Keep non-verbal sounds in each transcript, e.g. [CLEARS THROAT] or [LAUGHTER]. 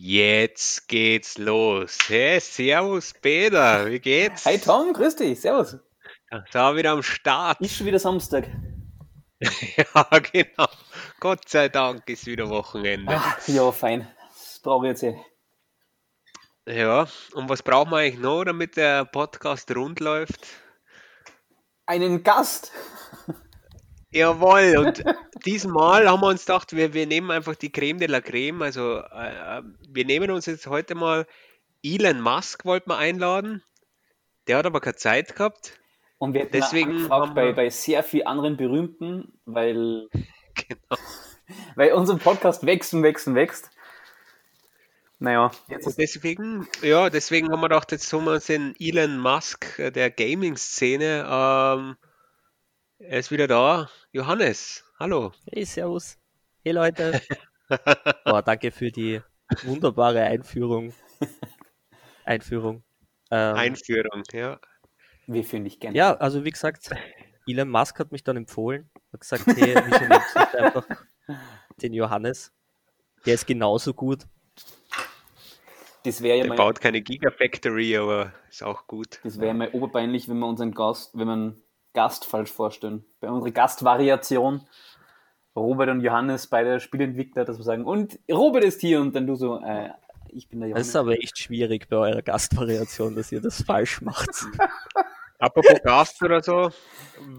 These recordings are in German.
Jetzt geht's los. Hey, servus Peter, wie geht's? Hey Tom, grüß dich, servus. Da wieder am Start. Ist schon wieder Samstag. [LAUGHS] Ja, genau. Gott sei Dank ist wieder Wochenende. Ah, ja, fein. Das brauche ich jetzt eh. Ja, und was brauchen wir eigentlich noch, damit der Podcast rund läuft? Einen Gast. Jawohl, und diesmal haben wir uns gedacht, wir, wir nehmen einfach die Creme de la Creme. Also, äh, wir nehmen uns jetzt heute mal Elon Musk, wollten wir einladen. Der hat aber keine Zeit gehabt. Und wir Deswegen angefragt haben bei, bei sehr vielen anderen Berühmten, weil, [LAUGHS] Genau. weil unser Podcast wächst und wächst und wächst. Naja, jetzt deswegen, ja, deswegen haben wir gedacht, jetzt holen wir uns den Elon Musk äh, der Gaming-Szene. Ähm, er ist wieder da. Johannes, hallo. Hey, Servus. Hey Leute. [LAUGHS] Boah, danke für die wunderbare Einführung. Einführung. Ähm, Einführung, ja. wir führen dich gerne. ja, also wie gesagt, Elon Musk hat mich dann empfohlen. Hat gesagt, hey, wieso nimmst du einfach den Johannes? Der ist genauso gut. Das wäre ja Der mal, baut keine Gigafactory, aber ist auch gut. das wäre mal oberpeinlich, wenn wir unseren Gast, wenn einen Gast falsch vorstellen. Bei unserer Gastvariation, Robert und Johannes, beide Spielentwickler, dass wir sagen, und Robert ist hier und dann du so, äh, ich bin der Das Johannes. ist aber echt schwierig bei eurer Gastvariation, dass ihr das falsch macht. [LAUGHS] Apropos Gast oder so,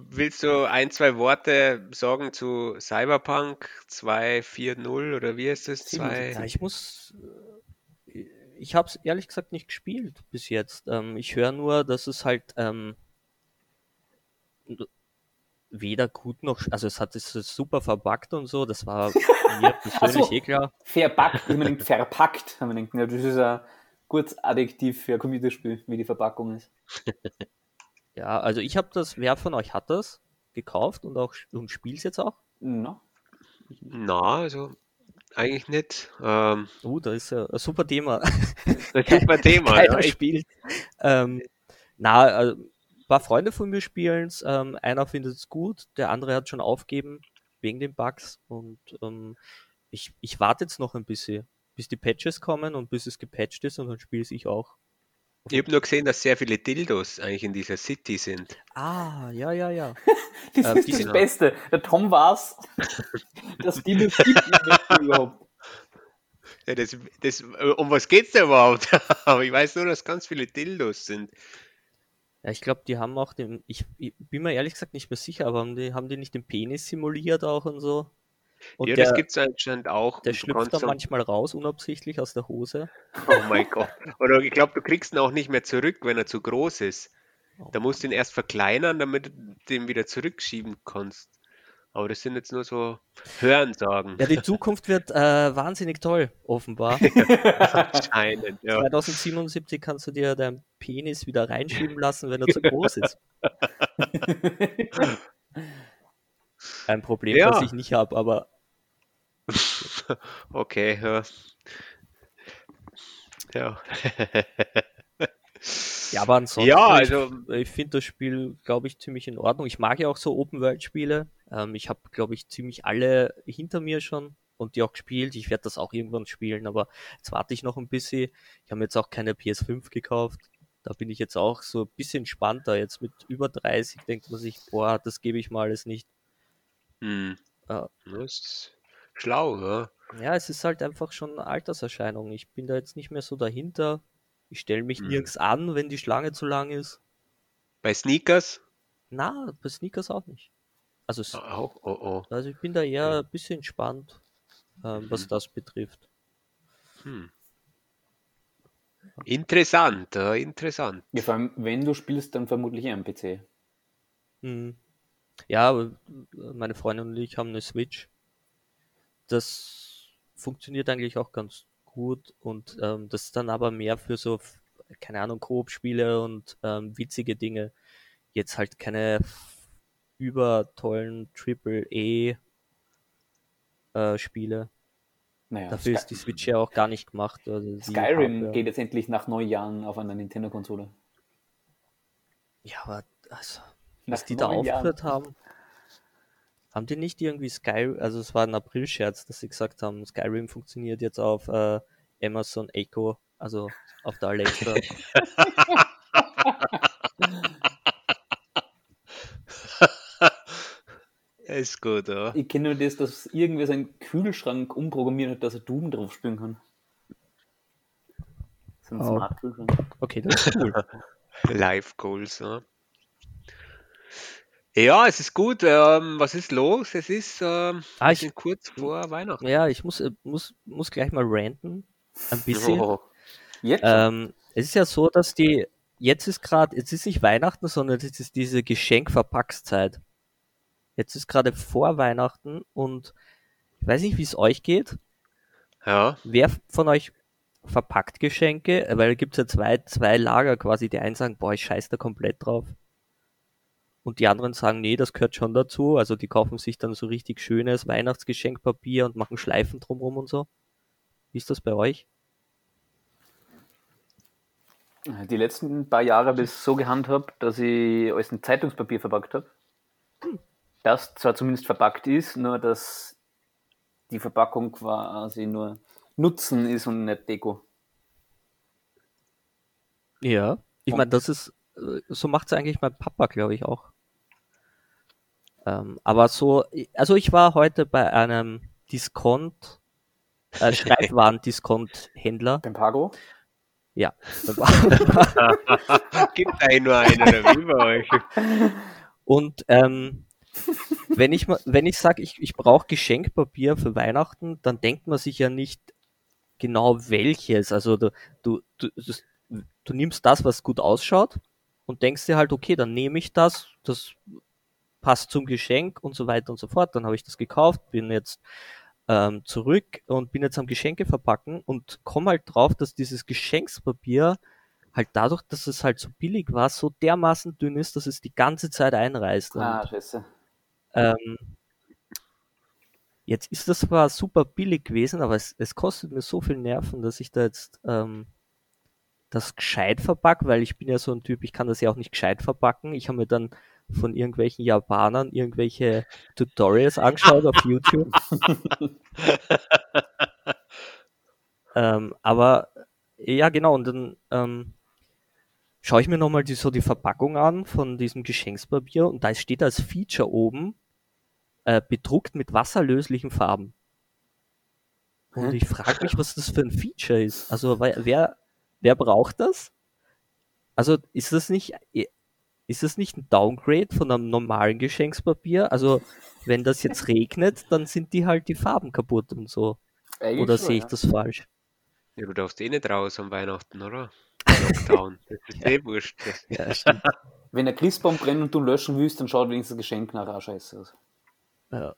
willst du ein, zwei Worte sagen zu Cyberpunk 2.4.0 oder wie ist das? Ja, 2? ich muss. äh, Ich habe es ehrlich gesagt nicht gespielt bis jetzt. Ähm, ich höre nur, dass es halt ähm, weder gut noch. Also es hat es super verbuggt und so. Das war [LAUGHS] mir persönlich so. eh klar. Verpackt, ich meine, [LAUGHS] verpackt, haben wir gedacht. Ja, das ist ein gutes Adjektiv für ein Computerspiel, wie die Verpackung ist. [LAUGHS] Ja, also ich habe das. Wer von euch hat das gekauft und auch und spielt jetzt auch? Na, Na, also eigentlich nicht. Ähm, Uh, da ist ja ein super Thema. das ist mein Thema. keiner Ja. Ich, spielt. Ähm, na, ein paar Freunde von mir spielen es. Ähm, einer findet es gut, der andere hat schon aufgeben wegen den Bugs. Und ähm, ich, ich warte jetzt noch ein bisschen, bis die Patches kommen und bis es gepatcht ist und dann spiele ich auch. ich habe nur gesehen, dass sehr viele Dildos eigentlich in dieser City sind. Ah, ja, ja, ja. [LAUGHS] das Äh, ist die das sind- Beste. Der Tom war's, [LAUGHS] das gibt im Westen überhaupt. Ja, das, das, um was geht's da überhaupt? [LAUGHS] Aber ich weiß nur, dass ganz viele Dildos sind. Ja, ich glaube, die haben auch den, ich, ich bin mir ehrlich gesagt nicht mehr sicher, aber haben die, haben die nicht den Penis simuliert auch und so? Und ja, der, das gibt's anscheinend auch. der schlüpft dann dann- manchmal raus, unabsichtlich aus der Hose. Oh mein Gott. Oder ich glaube, du kriegst ihn auch nicht mehr zurück, wenn er zu groß ist. Da musst du ihn erst verkleinern, damit du den wieder zurückschieben kannst. Aber das sind jetzt nur so Hörensagen. Ja, die Zukunft wird äh, wahnsinnig toll, offenbar. [LAUGHS] Anscheinend, ja. [LAUGHS] 2077 kannst du dir deinen Penis wieder reinschieben [LAUGHS] lassen, wenn er zu groß ist. [LAUGHS] Ein Problem, Ja. das ich nicht habe, aber [LAUGHS] Okay, ja. Ja. ja, aber ansonsten, Ja, ich, also- ich finde das Spiel, glaube ich, ziemlich in Ordnung. Ich mag ja auch so Open-World-Spiele. Ähm, ich habe, glaube ich, ziemlich alle hinter mir schon und die auch gespielt. Ich werde das auch irgendwann spielen, aber jetzt warte ich noch ein bisschen. Ich habe jetzt auch keine PS5 gekauft. Da bin ich jetzt auch so ein bisschen entspannter. Jetzt mit über 30 denkt man sich, boah, das gebe ich mal alles nicht. Hm. Ja. Das ist schlau, ja. Ja, es ist halt einfach schon eine Alterserscheinung. Ich bin da jetzt nicht mehr so dahinter. Ich stelle mich Mhm. nirgends an, wenn die Schlange zu lang ist. Bei Sneakers? Na, bei Sneakers auch nicht. Also, Auch, oh, oh. also ich bin da eher ein bisschen entspannt, ähm, was Mhm. das betrifft. Hm. Interessant, ja, interessant. Ja, vor allem, wenn du spielst, dann vermutlich eher am PC. Hm. Ja, aber meine Freundin und ich haben eine Switch. Das funktioniert eigentlich auch ganz gut und ähm, das ist dann aber mehr für so, keine Ahnung, Koop-Spiele und ähm, witzige Dinge. Jetzt halt keine übertollen Triple-E-Spiele. Naja, Dafür ist die Switch ja auch gar nicht gemacht. Also Skyrim Hardware- geht jetzt endlich nach neun Jahren auf einer Nintendo-Konsole. Ja, aber also, was die da Jahren. aufgehört haben. Haben die nicht irgendwie Skyrim, also es war ein April-Scherz, dass sie gesagt haben, Skyrim funktioniert jetzt auf äh, Amazon Echo, also auf der Alexa. [LAUGHS] [LAUGHS] Ist gut, ja. Ich kenne nur das, dass irgendwer seinen Kühlschrank umprogrammiert hat, dass er Doom drauf spielen kann. So ein Oh. Smart-Kühlschrank. Okay, das ist cool. [LAUGHS] Live Goals, ja. Ja, es ist gut. Ähm, was ist los? Es ist ähm, Ah, ich- kurz vor Weihnachten. Ja, ich muss, äh, muss, muss gleich mal ranten. Ein bisschen. [LAUGHS] Oh, Jetzt? Ähm, es ist ja so, dass die, jetzt ist gerade, jetzt ist nicht Weihnachten, sondern jetzt ist diese Geschenkverpackszeit. Jetzt ist gerade vor Weihnachten und ich weiß nicht, wie es euch geht. ja, Wer von euch verpackt Geschenke? Weil da gibt es ja zwei, zwei Lager quasi. Die einen sagen, boah, ich scheiß da komplett drauf. Und die anderen sagen, nee, das gehört schon dazu. Also die kaufen sich dann so richtig schönes Weihnachtsgeschenkpapier und machen Schleifen drumrum und so. Wie ist das bei euch? Die letzten paar Jahre habe ich es so gehandhabt, dass ich alles in Zeitungspapier verpackt habe. Das zwar zumindest verpackt ist, nur dass die Verpackung quasi nur Nutzen ist und nicht Deko. Ja. Ich meine, das ist, äh, so macht es eigentlich mein Papa, glaube ich, auch. Ähm, aber so, also ich war heute bei einem Discount, äh, [LAUGHS] Schreibwaren-Discount-Händler. Beim Pago? Ja. [LAUGHS] da gibt einen nur einen oder wie bei euch? Und ähm, wenn ich wenn ich sage, ich, ich brauche Geschenkpapier für Weihnachten, dann denkt man sich ja nicht genau welches. Also du, du, du, das, du nimmst das, was gut ausschaut und denkst dir halt, okay, dann nehme ich das, das passt zum Geschenk und so weiter und so fort. Dann habe ich das gekauft, bin jetzt ähm, zurück und bin jetzt am Geschenke verpacken und komme halt drauf, dass dieses Geschenkspapier halt dadurch, dass es halt so billig war, so dermaßen dünn ist, dass es die ganze Zeit einreißt. Ah, scheiße. Ähm, jetzt ist das zwar super billig gewesen, aber es, es kostet mir so viel Nerven, dass ich da jetzt ähm, das gescheit verpack, weil ich bin ja so ein Typ, ich kann das ja auch nicht gescheit verpacken. Ich habe mir dann von irgendwelchen Japanern irgendwelche Tutorials angeschaut auf YouTube. [LAUGHS] ähm, aber ja, genau, und dann ähm, schaue ich mir nochmal die, so die Verpackung an von diesem Geschenkspapier und da steht als Feature oben äh, bedruckt mit wasserlöslichen Farben. Und ich frage mich, was das für ein Feature ist. Also wer, wer, braucht das? Also ist das nicht ist das nicht ein Downgrade von einem normalen Geschenkspapier? Also wenn das jetzt [LAUGHS] regnet, dann sind die halt die Farben kaputt und so. Eigentlich Oder sehe ich ja. das falsch? Ja, du darfst eh nicht raus am Weihnachten, oder? [LAUGHS] Lockdown. Das ist eh wurscht. Ja, [LAUGHS] stimmt. Wenn der Christbaum brennt und du löschen willst, dann schaut wenigstens das Geschenk nachher auch scheiße aus. Ja.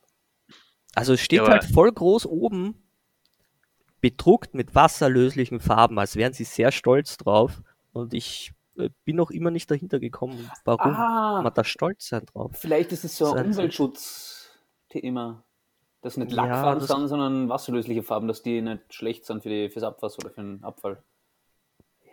Also es steht Ja, halt voll groß oben, bedruckt mit wasserlöslichen Farben, als wären sie sehr stolz drauf. Und ich äh, bin noch immer nicht dahinter gekommen, warum Ah, man da stolz sein drauf. vielleicht ist es so ein Umweltschutzthema. Das nicht Ja, Lackfarben das- sind, sondern wasserlösliche Farben, dass die nicht schlecht sind für die, fürs Abwasser oder für den Abfall.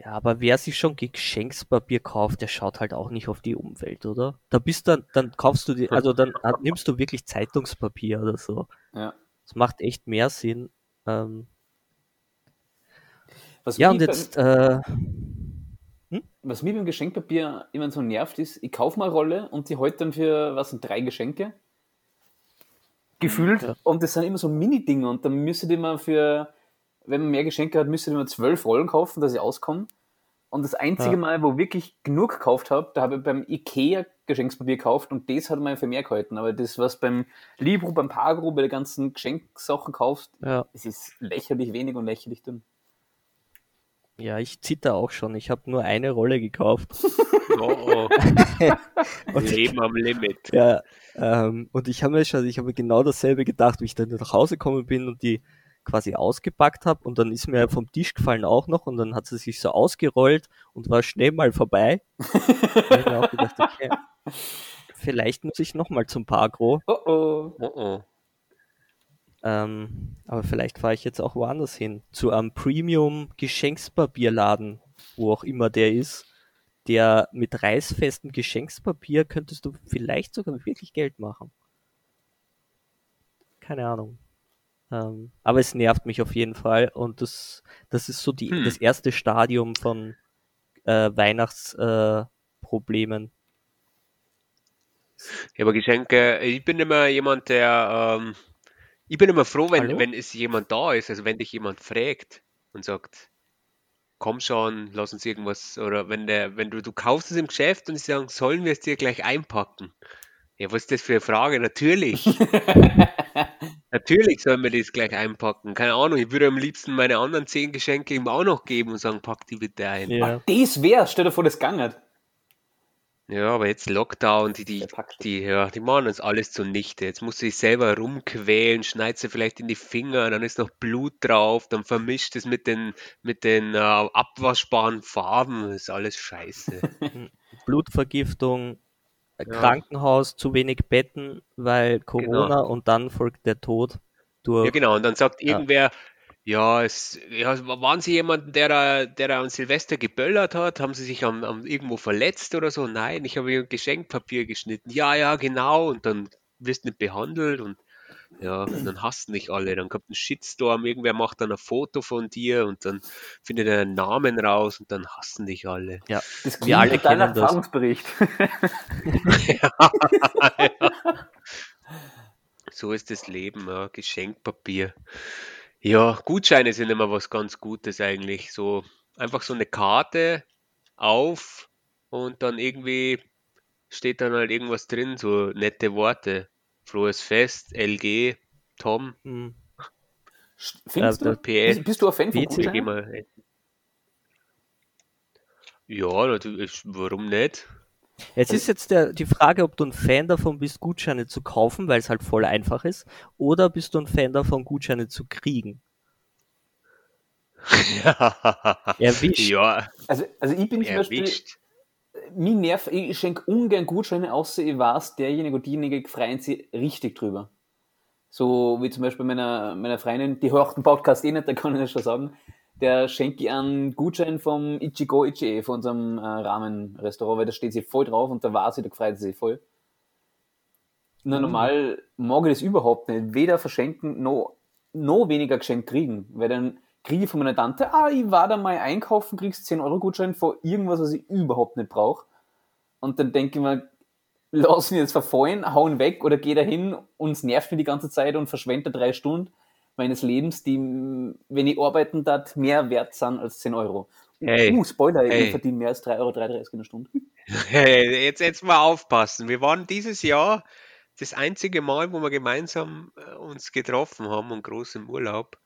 Ja, aber wer sich schon Geschenkspapier kauft, der schaut halt auch nicht auf die Umwelt, oder? Da bist dann, dann kaufst du die, also dann nimmst du wirklich Zeitungspapier oder so. Ja. Das macht echt mehr Sinn. Ähm, Was ja, und beim- jetzt, äh, Was mir beim Geschenkpapier immer so nervt, ist, ich kaufe mal eine Rolle und die heute dann für, was sind drei Geschenke? Gefühlt. Ja. Und das sind immer so Mini-Dinge und dann müsstet ihr mal für, wenn man mehr Geschenke hat, müsstet ihr mal zwölf Rollen kaufen, dass ich auskomme. Und das einzige Ja. Mal, wo ich wirklich genug gekauft habe, da habe ich beim Ikea Geschenkspapier gekauft und das hat mir für mehr gehalten. Aber das, was beim Libro, beim Pagro, bei den ganzen Geschenksachen kaufst, ja, es ist lächerlich wenig und lächerlich dünn. Ja, ich zitter auch schon. Ich habe nur eine Rolle gekauft. [LAUGHS] Oh, oh. [LAUGHS] Und Leben am Limit. Ja, ähm, und ich habe mir schon, ich habe mir genau dasselbe gedacht, wie ich dann nach Hause gekommen bin und die quasi ausgepackt habe und dann ist mir vom Tisch gefallen auch noch und dann hat sie sich so ausgerollt und war schnell mal vorbei. [LAUGHS] da habe ich mir auch gedacht, okay, vielleicht muss ich nochmal zum Parkro, Oh oh. Oh, oh. Ähm, aber vielleicht fahre ich jetzt auch woanders hin, zu einem Premium-Geschenkspapierladen, wo auch immer der ist. Der mit reißfestem Geschenkspapier könntest du vielleicht sogar wirklich Geld machen. Keine Ahnung. Ähm, aber es nervt mich auf jeden Fall und das, das ist so die, Hm. das erste Stadium von äh, Weihnachtsproblemen. Ja, aber Geschenke, ich bin immer jemand, der, ähm, ich bin immer froh, wenn, Hallo? wenn es jemand da ist, also wenn dich jemand fragt und sagt, komm schon, lass uns irgendwas, oder wenn der, wenn du, du kaufst es im Geschäft und sie sagen, sollen wir es dir gleich einpacken? Ja, was ist das für eine Frage? Natürlich. [LAUGHS] Natürlich sollen wir das gleich einpacken. Keine Ahnung, ich würde am liebsten meine anderen zehn Geschenke ihm auch noch geben und sagen, pack die bitte ein. Ja. Das wär's, stell dir vor, das nicht. Ja, aber jetzt Lockdown, die, die, die, ja, die machen uns alles zunichte. Jetzt musst du dich selber rumquälen, schneidest du vielleicht in die Finger, dann ist noch Blut drauf, dann vermischt es mit den, mit den äh, abwaschbaren Farben. Das ist alles scheiße. [LAUGHS] Blutvergiftung, äh, Krankenhaus, zu wenig Betten, weil Corona und dann folgt der Tod durch. Ja, genau. Und dann sagt Ja. irgendwer, ja, es, ja, waren Sie jemand, der da, der an Silvester geböllert hat? Haben Sie sich am, am irgendwo verletzt oder so? Nein, ich habe Ihr Geschenkpapier geschnitten. Ja, ja, genau. Und dann wirst du nicht behandelt und ja, und dann hassen dich alle. Dann kommt ein Shitstorm, irgendwer macht dann ein Foto von dir und dann findet er einen Namen raus und dann hassen dich alle. Ja, Das klingt alle total nach kennen das. Erfahrungsbericht. [LAUGHS] So ist das Leben, ja, Geschenkpapier. Ja, Gutscheine sind immer was ganz Gutes eigentlich. So einfach so eine Karte auf und dann irgendwie steht dann halt irgendwas drin, so nette Worte. Frohes Fest, LG, Tom, Hm. Findest Ja, du? PS. Bist, bist du ein Fan von Gutscheinen? Ja, natürlich, warum nicht? Es ist jetzt der, die Frage, ob du ein Fan davon bist, Gutscheine zu kaufen, weil es halt voll einfach ist, oder bist du ein Fan davon, Gutscheine zu kriegen? [LAUGHS] Erwischt. Ja, Also, also ich bin zum Beispiel, erwischt. mich nervt, ich schenke ungern Gutscheine, außer ich weiß, derjenige oder diejenige freuen sich richtig drüber. So wie zum Beispiel meiner, meiner Freundin, die hört den Podcast eh nicht, da kann ich das schon sagen, der schenke ich einen Gutschein vom Ichigo Ichie, von unserem äh, Rahmenrestaurant, weil da steht sie voll drauf und da war sie, da freut sie sich voll. Nur normal mag ich das überhaupt nicht. Weder verschenken, noch, noch weniger geschenkt kriegen. Weil dann kriege ich von meiner Tante, ah, ich war da mal einkaufen, kriegst 10 Euro Gutschein für irgendwas, was ich überhaupt nicht brauche. Und dann denke ich mir, lass ihn jetzt verfallen, hauen weg oder geh dahin und es nervt mir die ganze Zeit und verschwende drei Stunden meines Lebens, die, wenn ich arbeiten darf, mehr wert sind als 10 Euro. Hey, uh, Spoiler, hey. ich verdiene mehr als 3,33 Euro in der Stunde. [LAUGHS] Hey, jetzt, jetzt mal aufpassen. Wir waren dieses Jahr das einzige Mal, wo wir gemeinsam äh, uns getroffen haben und groß im Urlaub.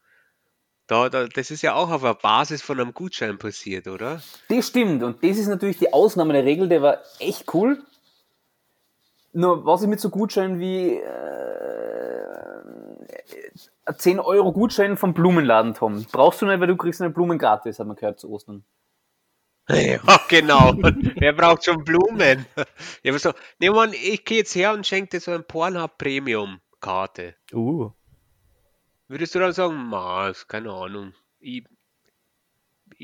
Da, da, das ist ja auch auf der Basis von einem Gutschein passiert, oder? Das stimmt. Und das ist natürlich die Ausnahme der Regel, der war echt cool. Nur was ich mit so Gutscheinen wie äh, ein 10 Euro Gutschein vom Blumenladen, Tom. Brauchst du nicht, weil du kriegst eine Blumen gratis, haben wir gehört zu Ostern. [LAUGHS] Ja, genau. Wer braucht schon Blumen? Ja, so, nee, Mann, ich gehe jetzt her und schenke dir so ein Pornhub Premium Karte. Uh, Würdest du dann sagen, Mars, keine Ahnung. Ich,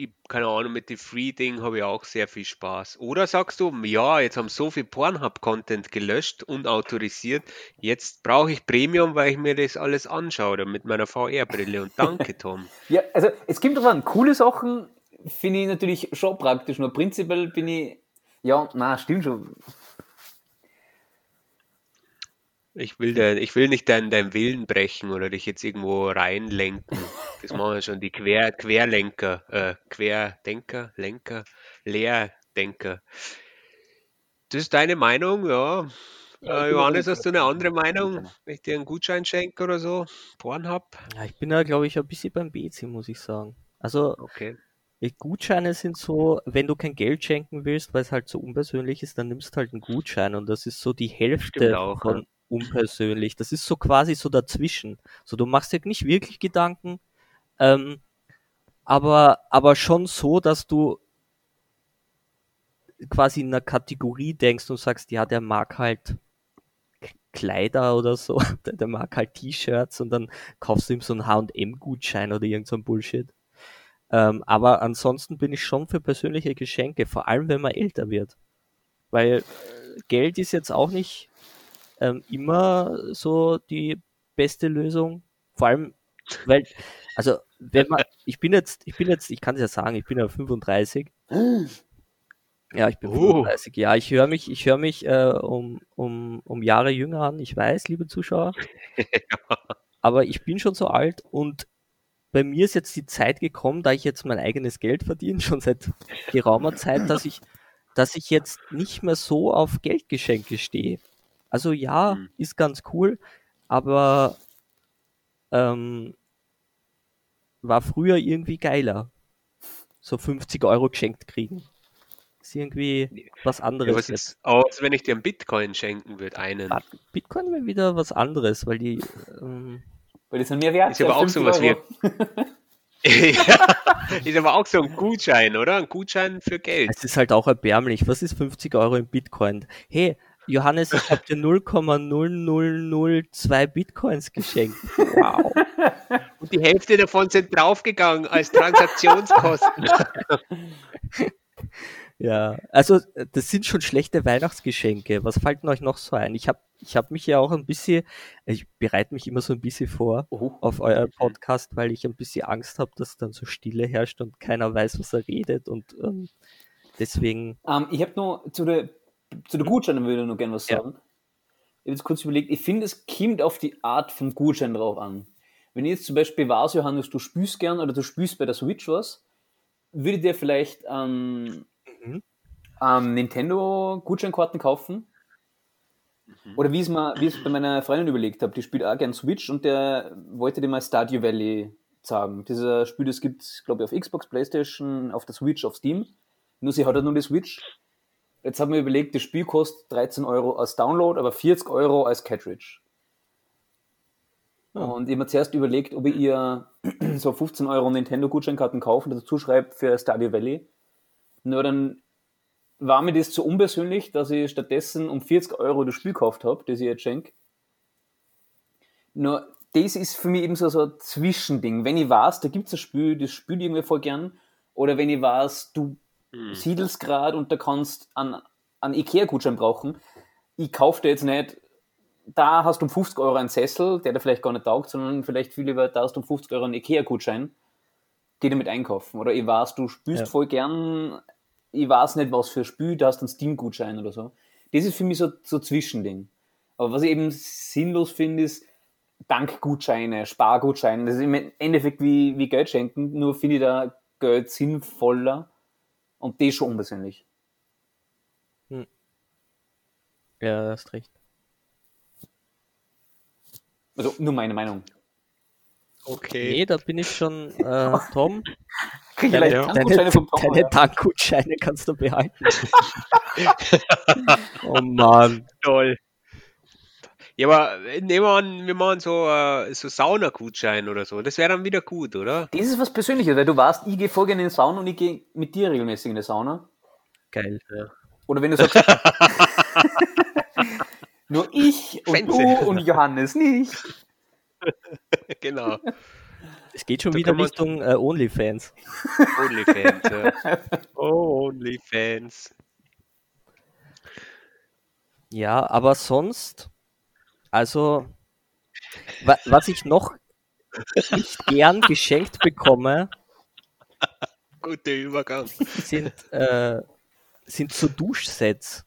ich, keine Ahnung, mit dem Free-Ding habe ich auch sehr viel Spaß. Oder sagst du, ja, jetzt haben so viel Pornhub-Content gelöscht und autorisiert, jetzt brauche ich Premium, weil ich mir das alles anschaue mit meiner VR-Brille. Und danke, [LAUGHS] Tom. Ja, also es gibt aber coole Sachen, finde ich natürlich schon praktisch. Nur prinzipiell bin ich, ja, na, stimmt schon. Ich will, dein, ich will nicht deinen, deinen Willen brechen oder dich jetzt irgendwo reinlenken. Das machen ja schon die Quer, Querlenker, äh, Querdenker, Lenker, Leerdenker. Das ist deine Meinung, ja. Ja, Äh, Johannes, hast du eine andere Meinung? Gutscheine. Wenn ich dir einen Gutschein schenke oder so? Pornhub? ja, ich bin da, glaube ich, ein bisschen beim BC, muss ich sagen. Also, Okay. Gutscheine sind so, wenn du kein Geld schenken willst, weil es halt so unpersönlich ist, dann nimmst du halt einen Gutschein und das ist so die Hälfte auch, von ja. Unpersönlich. Das ist so quasi so dazwischen. So, du machst dir nicht wirklich Gedanken, ähm, aber, aber schon so, dass du quasi in einer Kategorie denkst und sagst, ja, der mag halt Kleider oder so, [LAUGHS] der, der mag halt T-Shirts und dann kaufst du ihm so einen H&M-Gutschein oder irgend so ein Bullshit. Ähm, aber ansonsten bin ich schon für persönliche Geschenke, vor allem wenn man älter wird. Weil Geld ist jetzt auch nicht ähm, immer so die beste Lösung. Vor allem weil, also, wenn man, ich bin jetzt, ich bin jetzt, ich kann es ja sagen, ich bin ja 35. Ja, ich bin Oh. 35. Ja, ich höre mich, ich höre mich äh, um, um, um Jahre jünger an, ich weiß, liebe Zuschauer. [LAUGHS] Aber ich bin schon so alt und bei mir ist jetzt die Zeit gekommen, da ich jetzt mein eigenes Geld verdiene, [LAUGHS] schon seit geraumer Zeit, dass ich, dass ich jetzt nicht mehr so auf Geldgeschenke stehe. Also ja, Hm. ist ganz cool, aber ähm, war früher irgendwie geiler. So 50 Euro geschenkt kriegen. Ist irgendwie was Ja, anderes. was jetzt. ist aus, wenn ich dir einen Bitcoin schenken würde? Einen. Bitcoin wäre wieder was anderes, weil die ähm, Weil die sind mehr wert. Ist aber auch 50 sowas wie- Euro. [LAUGHS] ja, ist aber auch so ein Gutschein, oder? Ein Gutschein für Geld. Es ist halt auch erbärmlich. Was ist 50 Euro in Bitcoin? Hey, Johannes, ich habe dir 0,0002 Bitcoins geschenkt. Wow. [LAUGHS] Und die Hälfte davon sind draufgegangen als Transaktionskosten. [LAUGHS] Ja, also das sind schon schlechte Weihnachtsgeschenke. Was fällt denn euch noch so ein? Ich habe ich hab mich ja auch ein bisschen, ich bereite mich immer so ein bisschen vor Oh. auf euer Podcast, weil ich ein bisschen Angst habe, dass dann so Stille herrscht und keiner weiß, was er redet und ähm, deswegen, Ähm, ich habe noch zu der, zu der Gutscheinen würde ich noch gerne was Ja. sagen. Ich habe jetzt kurz überlegt, ich finde, es kommt auf die Art vom Gutschein drauf an. Wenn ich jetzt zum Beispiel weiß, Johannes, du spürst gern oder du spürst bei der Switch was, würde ich dir vielleicht ähm, Mhm. ähm, Nintendo-Gutscheinkarten kaufen. Oder wie es mir, wie ich es bei meiner Freundin überlegt habe, die spielt auch gern Switch und der wollte dir mal Stardew Valley sagen. Dieser Spiel, das gibt es, glaube ich, auf Xbox, Playstation, auf der Switch, auf Steam. Nur sie hat halt nur die Switch. Jetzt haben wir überlegt, das Spiel kostet 13 Euro als Download, aber 40 Euro als Cartridge. Ja. Und ich habe mir zuerst überlegt, ob ich ihr [CLEARS THROAT] so 15 Euro Nintendo-Gutscheinkarten kaufe und dazu schreibe für Stardew Valley. Nur dann war mir das zu unpersönlich, dass ich stattdessen um 40 Euro das Spiel gekauft habe, das ich jetzt schenke. Nur das ist für mich eben so, so ein Zwischending. Wenn ich weiß, da gibt es ein Spiel, das spiele ich irgendwie voll gern. Oder wenn ich weiß, du Hm. siedelst gerade und da kannst an, an Ikea-Gutschein brauchen. Ich kaufe dir jetzt nicht, da hast du um 50 Euro einen Sessel, der dir vielleicht gar nicht taugt, sondern vielleicht viel lieber, da hast du um 50 Euro einen Ikea-Gutschein, geh damit einkaufen. Oder ich weiß, du spürst Ja. voll gern, ich weiß nicht, was für Spiel, da hast du einen Steam-Gutschein oder so. Das ist für mich so, so ein Zwischending. Aber was ich eben sinnlos finde, ist Dankgutscheine, Spargutscheine. Das ist im Endeffekt wie, wie Geld schenken, nur finde ich da Geld sinnvoller und das schon unpersönlich. ja, hast recht. Also nur meine Meinung. Okay. Nee, da bin ich schon, äh, [LAUGHS] Tom, Krieg deine, ja. deine, Dankgutscheine vom Tom, deine. Tankgutscheine kannst du behalten. [LAUGHS] oh Mann. Toll. Ja, aber nehmen wir an, wir machen so, äh, so Saunagutschein oder so. Das wäre dann wieder gut, oder? Das ist was Persönliches, weil du weißt, ich gehe gerne in die Sauna und ich gehe mit dir regelmäßig in die Sauna. Geil. Ja. Oder wenn du sagst, [LAUGHS] nur ich und Fancy. du und Johannes nicht. [LAUGHS] genau. Es geht schon Da wieder Richtung äh, OnlyFans. Onlyfans. ja. [LAUGHS] Oh, Onlyfans. Ja, aber sonst, also, wa was ich noch nicht gern geschenkt bekomme, Guter Übergang. sind, äh, sind so Duschsets.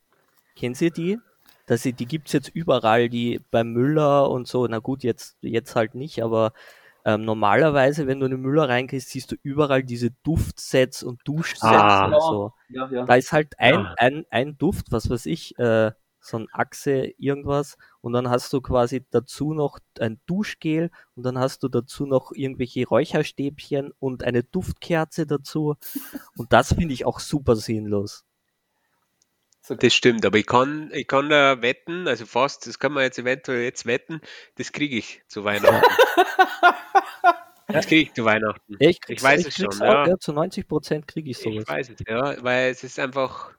Kennen Sie die? Das, die gibt's jetzt überall, die bei Müller und so. Na gut, jetzt, jetzt halt nicht, aber ähm, normalerweise, wenn du in den Müller reingehst, siehst du überall diese Duftsets und Duschsets Ah. und so. Ja, ja. Da ist halt ein, Ja. ein, ein Duft, was weiß ich, äh, so ein Achse, irgendwas. Und dann hast du quasi dazu noch ein Duschgel und dann hast du dazu noch irgendwelche Räucherstäbchen und eine Duftkerze dazu. Und das finde ich auch super sinnlos. Das stimmt, aber ich kann, ich kann da wetten, also fast, das kann man jetzt eventuell jetzt wetten, das kriege ich zu Weihnachten. [LAUGHS] Das kriege ich zu Weihnachten. Ja, ich, Ich weiß es krieg's schon, auch, ja. ja. Zu 90 Prozent kriege ich sowas. Ich weiß es, ja, weil es ist einfach.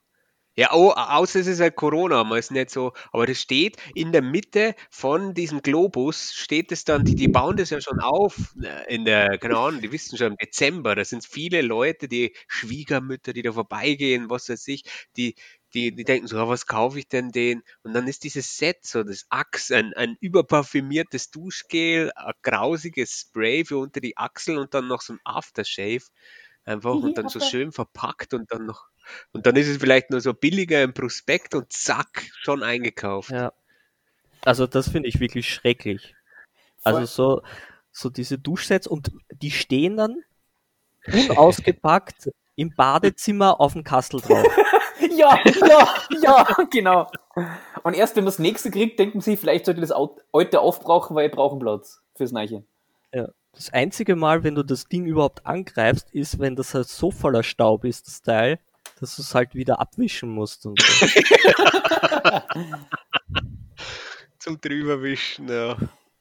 Ja, oh, außer es ist halt Corona, man ist nicht so, aber das steht in der Mitte von diesem Globus, steht es dann, die, die bauen das ja schon auf äh, in der, keine Ahnung, die wissen schon im Dezember, da sind viele Leute, die Schwiegermütter, die da vorbeigehen, was weiß ich, die, die, die denken so, was kaufe ich denn den? Und dann ist dieses Set so, das Axe, ein, ein überparfümiertes Duschgel, ein grausiges Spray für unter die Achseln und dann noch so ein Aftershave. Einfach und dann so schön verpackt und dann noch, und dann ist es vielleicht nur so billiger im Prospekt und zack, schon eingekauft. Ja. Also das finde ich wirklich schrecklich. Voll. Also so, so diese Duschsets und die stehen dann unausgepackt im Badezimmer auf dem Kastel drauf. [LAUGHS] Ja, ja, ja, genau. Und erst wenn man das nächste kriegt, denken sie, vielleicht sollte ich das alte aufbrauchen, weil ich brauche einen Platz fürs Neiche. Ja. Das einzige Mal, wenn du das Ding überhaupt angreifst, ist, wenn das halt so voller Staub ist, das Teil, dass du es halt wieder abwischen musst. Und so. [LAUGHS] Zum drüberwischen, ja.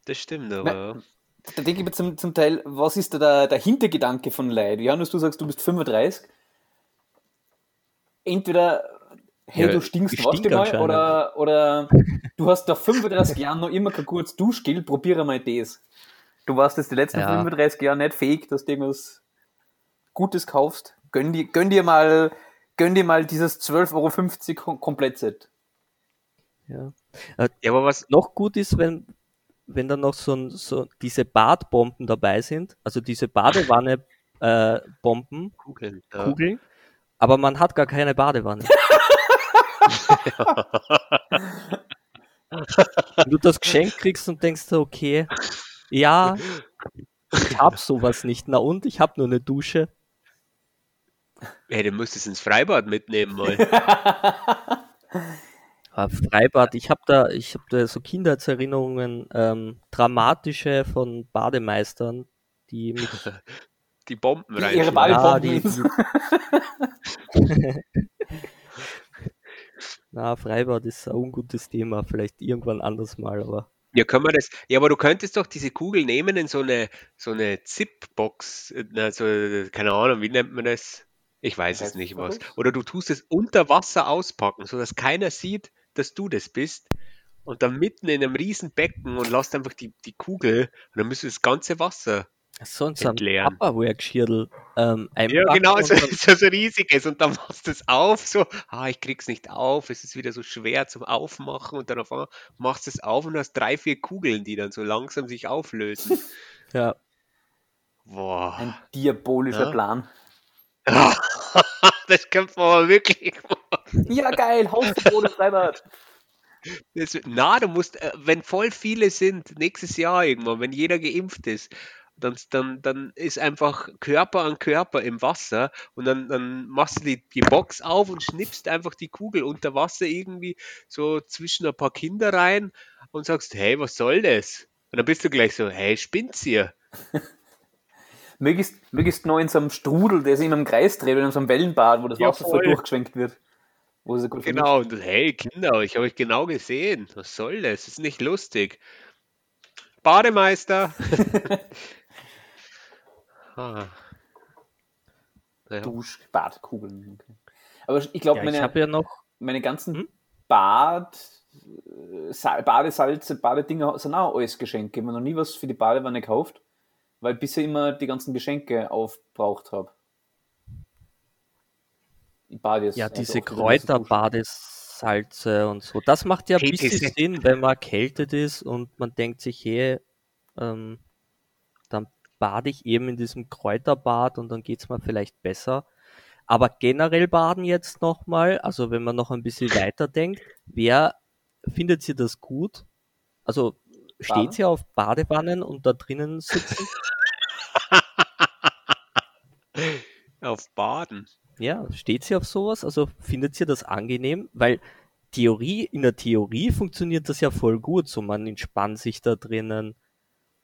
Das stimmt aber. ja. Da denke ich mir zum, zum Teil, was ist da der, der Hintergedanke von Leid? Johannes, du sagst, du bist 35. Entweder, hey, Ja, du stinkst, warst stink mal, oder, oder du hast nach 35 Jahren noch immer kein gutes Duschgel, probiere mal das. Du warst jetzt die letzten Ja. 35 Jahre nicht fähig, dass du irgendwas Gutes kaufst. Gönn dir, gönn dir mal, gönn dir mal dieses 12,50 Euro Kom- Komplettset. Ja. Ja, aber was, Noch gut ist, wenn, wenn dann noch so, so diese Badbomben dabei sind, also diese Badewanne [LAUGHS] äh, Bomben, Kugeln. Ja. Kugeln, aber man hat gar keine Badewanne. [LAUGHS] Wenn du das Geschenk kriegst und denkst du, okay, ja, ich hab sowas nicht. Na und, ich hab nur eine Dusche. Hey, du müsstest ins Freibad mitnehmen mal. [LAUGHS] [LAUGHS] Ah, Freibad, ich habe da, ich habe da so Kindheitserinnerungen, ähm, dramatische von Bademeistern, die mich [LAUGHS] Die Bomben rein. ihre ja, die, ins- Na, Freibad ist ein ungutes Thema, vielleicht irgendwann anders mal, aber Ja, können wir das. Ja, aber du könntest doch diese Kugel nehmen in so eine so eine Zip-Box, also keine Ahnung, wie nennt man das? Ich weiß es nicht was. Oder du tust es unter Wasser auspacken, sodass keiner sieht, dass du das bist. Und dann mitten in einem riesen Becken und lässt einfach die, die Kugel und dann müsst du das ganze Wasser. sonst ein Entleeren. Tupperware-Geschirrl ähm, Ja, genau, [LAUGHS] so, so, so riesiges. Und dann machst du es auf, so, ah, ich krieg's nicht auf, es ist wieder so schwer zum Aufmachen und dann auf einmal machst du es auf und hast drei, vier Kugeln, die dann so langsam sich auflösen. [LAUGHS] ja, Boah. Ein diabolischer Ja. Plan. [LAUGHS] [LAUGHS] das könnte man aber wirklich. Ja, geil, Hausverbot im Freibad. Das, na, du musst, äh, wenn voll viele sind, nächstes Jahr irgendwann, wenn jeder geimpft ist, dann, dann, dann ist einfach Körper an Körper im Wasser und dann, dann machst du die, die Box auf und schnippst einfach die Kugel unter Wasser irgendwie so zwischen ein paar Kinder rein und sagst, hey, was soll das? Und dann bist du gleich so, hey, spinnt's hier? Möglichst, möglichst noch in so einem Strudel, der sich immer im Kreis dreht, in so einem Wellenbad, wo das Ja, Wasser voll durchgeschwenkt wird. Wo sie gut Genau, und hey, Kinder, ich habe euch genau gesehen. Was soll das? Das ist nicht lustig. Bademeister. [LAUGHS] ah. Ja. Dusch, Badkugeln. Okay. Aber ich glaube, ja ich meine, habe ja noch, meine ganzen Hm? Bad, äh, Sa- Badesalze, Badedinger sind auch alles Geschenke. Ich habe noch nie was für die Badewanne gekauft, weil ich bisher immer die ganzen Geschenke aufbraucht habe. Ich bade jetzt ja, also diese oft wieder mit so Duschen. Kräuterbadesalze und so. Das macht ja ein bisschen Sinn, wenn man erkältet ist und man denkt sich, hey, ähm, dann bade ich eben in diesem Kräuterbad und dann geht's mir vielleicht besser. Aber generell baden jetzt nochmal, also wenn man noch ein bisschen weiter denkt, wer findet ihr das gut? Also? Steht ihr auf Badewannen und da drinnen sitzen? [LAUGHS] Auf Baden. Ja, steht sie auf sowas? Also findet ihr das angenehm? Weil Theorie, in der Theorie funktioniert das ja voll gut. So man entspannt sich da drinnen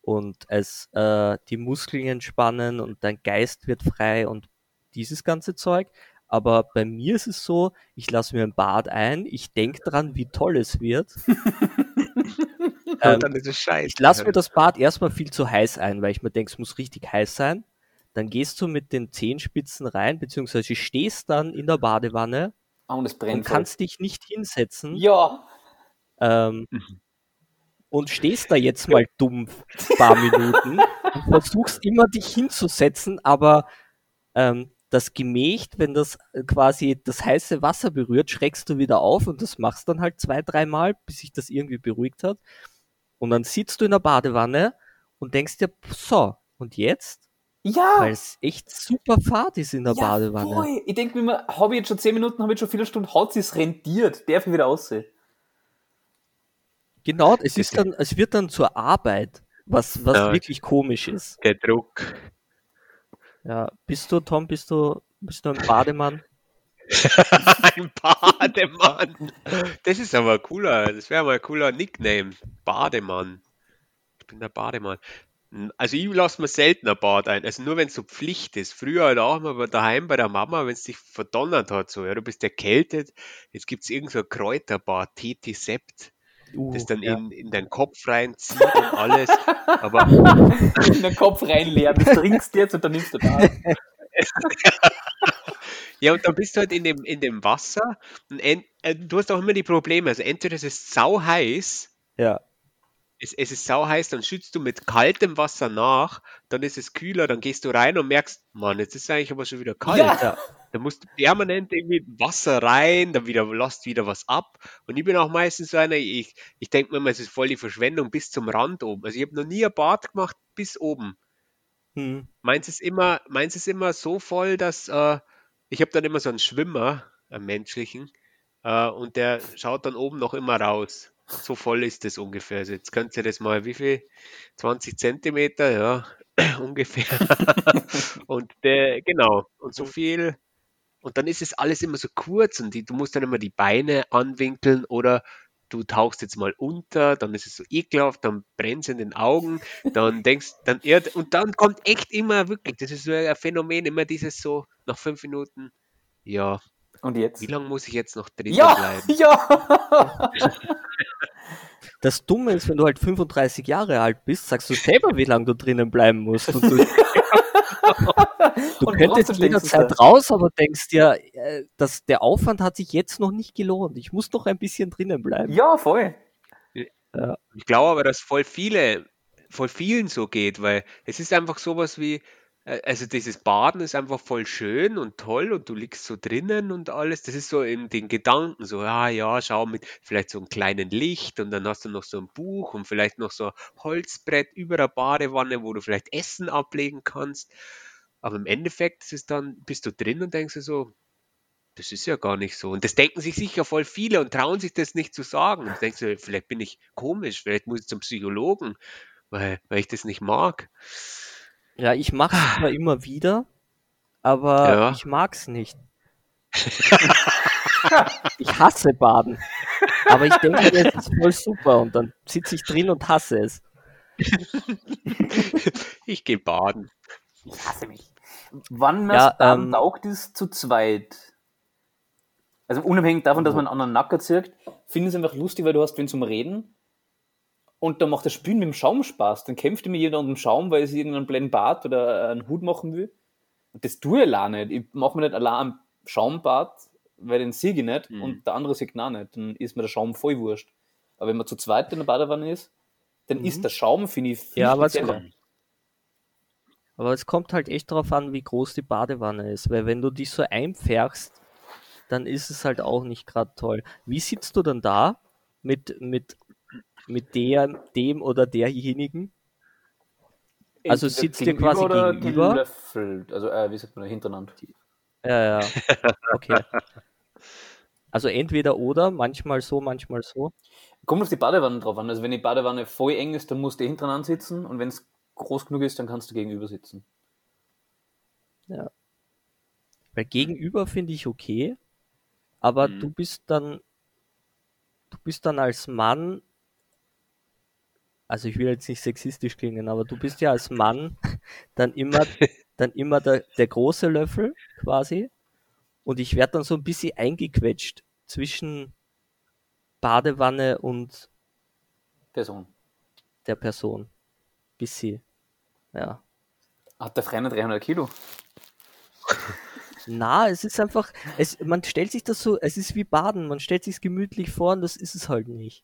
und es äh, die Muskeln entspannen und dein Geist wird frei und dieses ganze Zeug. Aber bei mir ist es so, ich lasse mir ein Bad ein, ich denke dran, wie toll es wird. [LAUGHS] Ähm, und dann ist es scheiße. ich lasse mir das Bad erstmal viel zu heiß ein, weil ich mir denke, es muss richtig heiß sein. Dann gehst du mit den Zehenspitzen rein, beziehungsweise stehst dann in der Badewanne Ah, und es und kannst dich nicht hinsetzen ja, ähm, Mhm. und stehst da jetzt mal dumm ein paar Minuten und versuchst immer dich hinzusetzen, aber ähm, das Gemächt, wenn das äh, quasi das heiße Wasser berührt, schreckst du wieder auf und das machst dann halt zwei, dreimal, bis sich das irgendwie beruhigt hat. Und dann sitzt du in der Badewanne und denkst dir, so, und jetzt? Ja! Weil es echt super Fahrt ist in der ja, Badewanne. Voll. Ich denke mir immer, habe ich jetzt schon 10 Minuten, habe ich jetzt schon viele Stunden, hat sich's rentiert, darf ich wieder aussehen. Genau, es ist dann, es wird dann zur Arbeit, was, was Ja. wirklich komisch ist. Der Druck. Ja, bist du, Tom, bist du, bist du ein Bademann? [LAUGHS] Ein Bademann. Das ist aber cooler. Das wäre mal ein cooler Nickname. Bademann. Ich bin der Bademann. Also ich lasse mir selten ein Bad ein. Also nur wenn es so Pflicht ist. Früher halt auch mal daheim bei der Mama, wenn es dich verdonnert hat, so, ja, du bist erkältet, jetzt gibt es irgend so Kräuterbad, Teti Sept, Uh, das dann ja. in, in deinen Kopf reinzieht und alles. Aber [LAUGHS] In den Kopf reinleeren, das trinkst du jetzt und dann nimmst du da. [LAUGHS] Ja, und dann bist du halt in dem, in dem Wasser und en, äh, du hast auch immer die Probleme. Also entweder es ist sau heiß, ja. Es, es ist sau heiß, dann schützt du mit kaltem Wasser nach, dann ist es kühler, dann gehst du rein und merkst, Mann, jetzt ist es eigentlich aber schon wieder kalt. Ja. Da musst du permanent irgendwie Wasser rein, dann wieder lasst wieder was ab. Und ich bin auch meistens so einer, ich, ich denke mir immer, es ist voll die Verschwendung bis zum Rand oben. Also ich habe noch nie ein Bad gemacht bis oben. Hm. Meins ist immer, meins ist immer so voll, dass äh, ich habe dann immer so einen Schwimmer, einen menschlichen, äh, und der schaut dann oben noch immer raus. So voll ist das ungefähr. Also jetzt könnt ihr das mal, wie viel? 20 Zentimeter, ja, [CLEARS THROAT] ungefähr. [LAUGHS] und der, genau, und so viel. Und dann ist es alles immer so kurz und die, du musst dann immer die Beine anwinkeln oder du tauchst jetzt mal unter, dann ist es so ekelhaft, dann brennt es in den Augen, dann [LAUGHS] denkst, dann, ja, und dann kommt echt immer wirklich, das ist so ein Phänomen, immer dieses so, nach fünf Minuten, ja, Und jetzt? wie lange muss ich jetzt noch drin Ja, bleiben? ja! [LAUGHS] Das Dumme ist, wenn du halt 35 Jahre alt bist, sagst du selber, wie lange du drinnen bleiben musst. Und du, [LAUGHS] du Und könntest jederzeit raus, aber denkst dir, äh, dass der Aufwand hat sich jetzt noch nicht gelohnt. Ich muss noch ein bisschen drinnen bleiben. Ja, voll. Ich glaube aber, dass voll viele, voll vielen so geht, weil es ist einfach sowas wie, also dieses Baden ist einfach voll schön und toll und du liegst so drinnen und alles. Das ist so in den Gedanken, so, ja, ja, schau mit vielleicht so einem kleinen Licht und dann hast du noch so ein Buch und vielleicht noch so ein Holzbrett über der Badewanne, wo du vielleicht Essen ablegen kannst. Aber im Endeffekt ist es dann, bist du drin und denkst dir so, das ist ja gar nicht so. Und das denken sich sicher voll viele und trauen sich das nicht zu sagen. Und denkst du, vielleicht bin ich komisch, vielleicht muss ich zum Psychologen, weil, weil ich das nicht mag. Ja, ich mache es zwar immer wieder, aber Ja. ich mag's nicht. [LAUGHS] ich hasse Baden. Aber ich denke, es ist [LAUGHS] voll super und dann sitze ich drin und hasse es. [LAUGHS] Ich gehe baden. Ich hasse mich. Wann man Ja, ähm, taucht, ist zu zweit. Also unabhängig davon, dass man einen anderen Nacker zirkt, finde ich es einfach lustig, weil du hast wen zum Reden und dann macht das Spielen mit dem Schaum Spaß. Dann kämpft immer jeder um den Schaum, weil sie irgendeinen blöden Bart oder einen Hut machen will. Und das tue ich allein nicht. Ich mache mir nicht allein einen Schaumbart, weil den sehe ich nicht Mhm. und der andere sieht auch nicht. Dann ist mir der Schaum voll wurscht. Aber wenn man zu zweit in der Badewanne ist, dann Mhm. ist der Schaum, finde ich, viel Ja, aber es spezieller. Aber es kommt halt echt darauf an, wie groß die Badewanne ist, weil wenn du dich so einpferchst, dann ist es halt auch nicht gerade toll. Wie sitzt du dann da mit, mit, mit der, dem oder derjenigen? Also Entweder sitzt ihr quasi oder gegenüber? gelöffelt. Also, äh, wie sagt man, hintereinander. Ja, ja, okay. [LAUGHS] Also entweder oder, manchmal so, manchmal so. Kommt auf die Badewanne drauf an. Also, wenn die Badewanne voll eng ist, dann musst du hintereinander sitzen und wenn es groß genug ist, dann kannst du gegenüber sitzen. Weil gegenüber finde ich okay, aber Mhm. du bist dann, du bist dann als Mann, also ich will jetzt nicht sexistisch klingen, aber du bist ja als Mann dann immer, dann immer der, der große Löffel quasi und ich werde dann so ein bisschen eingequetscht zwischen Badewanne und Person. der Person. Bisschen. Ja. Hat der Freund 300 Kilo? [LAUGHS] Na, es ist einfach, es, man stellt sich das so, es ist wie Baden, man stellt sich gemütlich vor und das ist es halt nicht.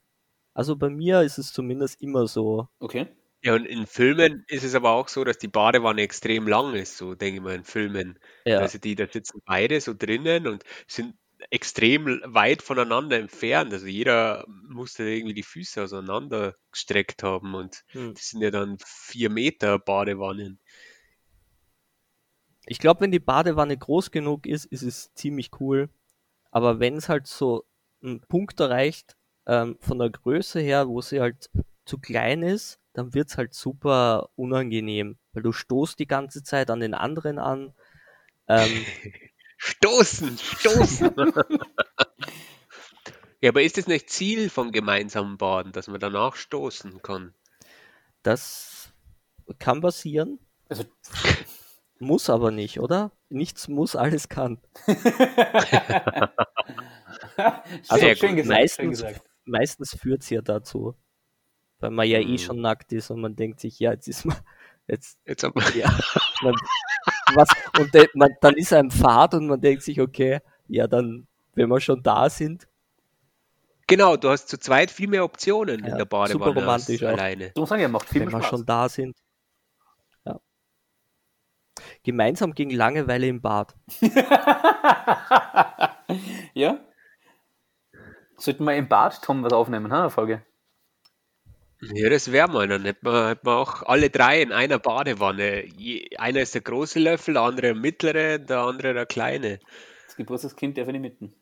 Also bei mir ist es zumindest immer so. Okay. Ja, und in Filmen ist es aber auch so, dass die Badewanne extrem lang ist, so denke ich mal in Filmen. Ja. Also die, da sitzen beide so drinnen und sind extrem weit voneinander entfernt. Also jeder musste irgendwie die Füße auseinander gestreckt haben und Hm. das sind ja dann vier Meter Badewannen. Ich glaube, wenn die Badewanne groß genug ist, ist es ziemlich cool. Aber wenn es halt so einen Punkt erreicht, ähm, von der Größe her, wo sie halt zu klein ist, dann wird's halt super unangenehm, weil du stoßt die ganze Zeit an den anderen an. Ähm, [LAUGHS] Stoßen, stoßen. [LAUGHS] ja, aber ist es nicht Ziel vom gemeinsamen Baden, dass man danach stoßen kann? das kann passieren, Also, [LAUGHS] muss aber nicht, oder? Nichts muss, alles kann. Also Sehr schön gesagt, schön meistens, gesagt. Meistens führt's ja dazu, weil man ja eh Mhm. schon nackt ist und man denkt sich, ja, jetzt ist man, jetzt, Jetzt haben wir, ja, man, was, und de, man, dann ist ein Fahrt und man denkt sich, okay, ja, dann, wenn wir schon da sind, genau, du hast zu zweit viel mehr Optionen Ja, in der super Badewanne romantisch als auch. alleine. Ich muss sagen, er macht viel wenn wir schon da sind. Ja. Gemeinsam gegen Langeweile im Bad. [LAUGHS] ja? Sollten wir im Bad, Tom, was aufnehmen, ha, eine Folge? Ja, das wäre mal. Dann hätten wir, hätten wir auch alle drei in einer Badewanne. Je, einer ist der große Löffel, der andere der mittlere, der andere der kleine. Das Geburtstagskind darf nicht mitten.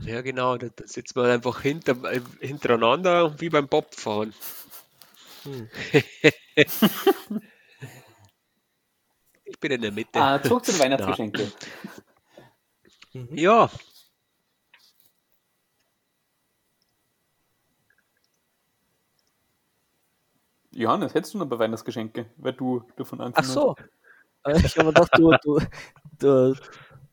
Ja, genau. Da, da sitzt man einfach hinter, hintereinander wie beim Bobfahren. Hm. [LAUGHS] Ich bin in der Mitte. Ah, zurück zu den [LAUGHS] Weihnachtsgeschenken. Ja, Johannes, hättest du noch bei Weihnachtsgeschenke? Weil du davon Anfang Ach so. Äh, [LAUGHS] Ich habe gedacht, du, du, du,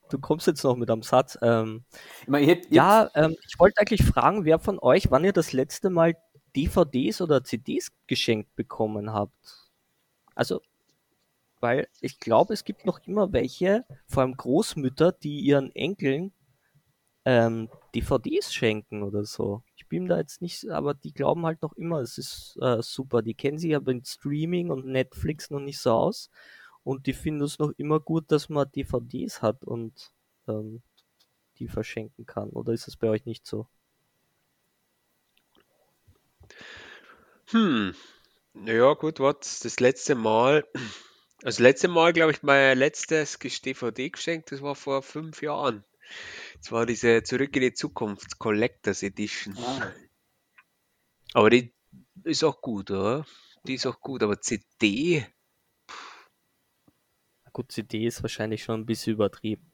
du kommst jetzt noch mit am Satz. Ähm, Ich meine, ich hätte ja, ähm, ich wollte eigentlich fragen, wer von euch, wann ihr das letzte Mal DVDs oder CDs geschenkt bekommen habt. Also, weil ich glaube, es gibt noch immer welche, vor allem Großmütter, die ihren Enkeln ähm, DVDs schenken oder so. Bin da jetzt nicht, aber die glauben halt noch immer, es ist äh, super. Die kennen sich aber in Streaming und Netflix noch nicht so aus und die finden es noch immer gut, dass man DVDs hat und ähm, die verschenken kann. Oder ist es bei euch nicht so? hm. Ja, gut, was? Das letzte Mal. Also, das letzte Mal, glaube ich, mein letztes DVD-Geschenk, das war vor fünf Jahren. Das war diese Zurück in die Zukunft Collectors Edition. Ah, Aber die ist auch gut, oder? Die ist auch gut, aber CD, Gut, CD ist wahrscheinlich schon ein bisschen übertrieben.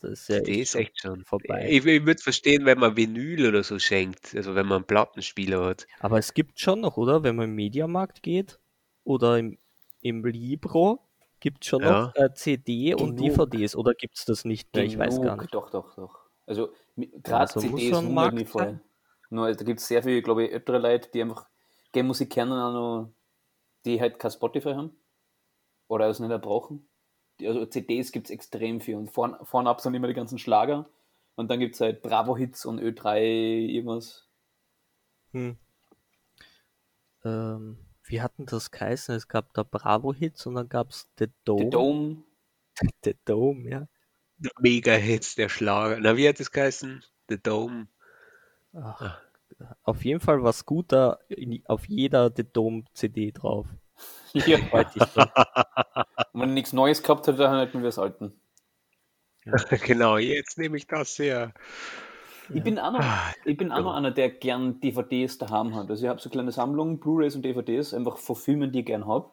Das ist ja CD echt ist schon echt schon. vorbei. Ich, ich würde verstehen, wenn man Vinyl oder so schenkt, also wenn man einen Plattenspieler hat. Aber es gibt schon noch, oder? Wenn man im Mediamarkt geht oder im, im Libro, gibt schon noch äh, CD und Genug. DVDs. Oder gibt es das nicht mehr? Ich weiß gar genug. nicht. Doch, doch, doch. Also, gerade also CDs mich voll. Nur, da gibt es sehr viele, glaube ich, ältere Leute, die einfach gerne Musik kennen, auch noch, die halt kein Spotify haben. Oder es nicht brauchen. Die, also CDs gibt es extrem viel. Und vorn, vorn ab sind immer die ganzen Schlager. Und dann gibt es halt Bravo-Hits und Ö3 irgendwas. Hm. Ähm, wie hatten das geheißen? Es gab da Bravo-Hits und dann gab es The Dome. The Dome. [LAUGHS] The Dome, ja. Der Mega-Hits, der Schlager. Na, wie hat das geheißen? The Dome. Ach, auf jeden Fall was gut da in, auf jeder The Dome CD drauf. [LAUGHS] Ja. [LAUGHS] Wenn nichts Neues gehabt hat, dann halten wir es alten. genau, jetzt nehme ich das her. Ich bin auch noch, Ah, ich bin auch noch einer, der gern DVDs daheim hat. Also ich habe so kleine Sammlungen, Blu-rays und DVDs, einfach von Filmen, die ich gern habe.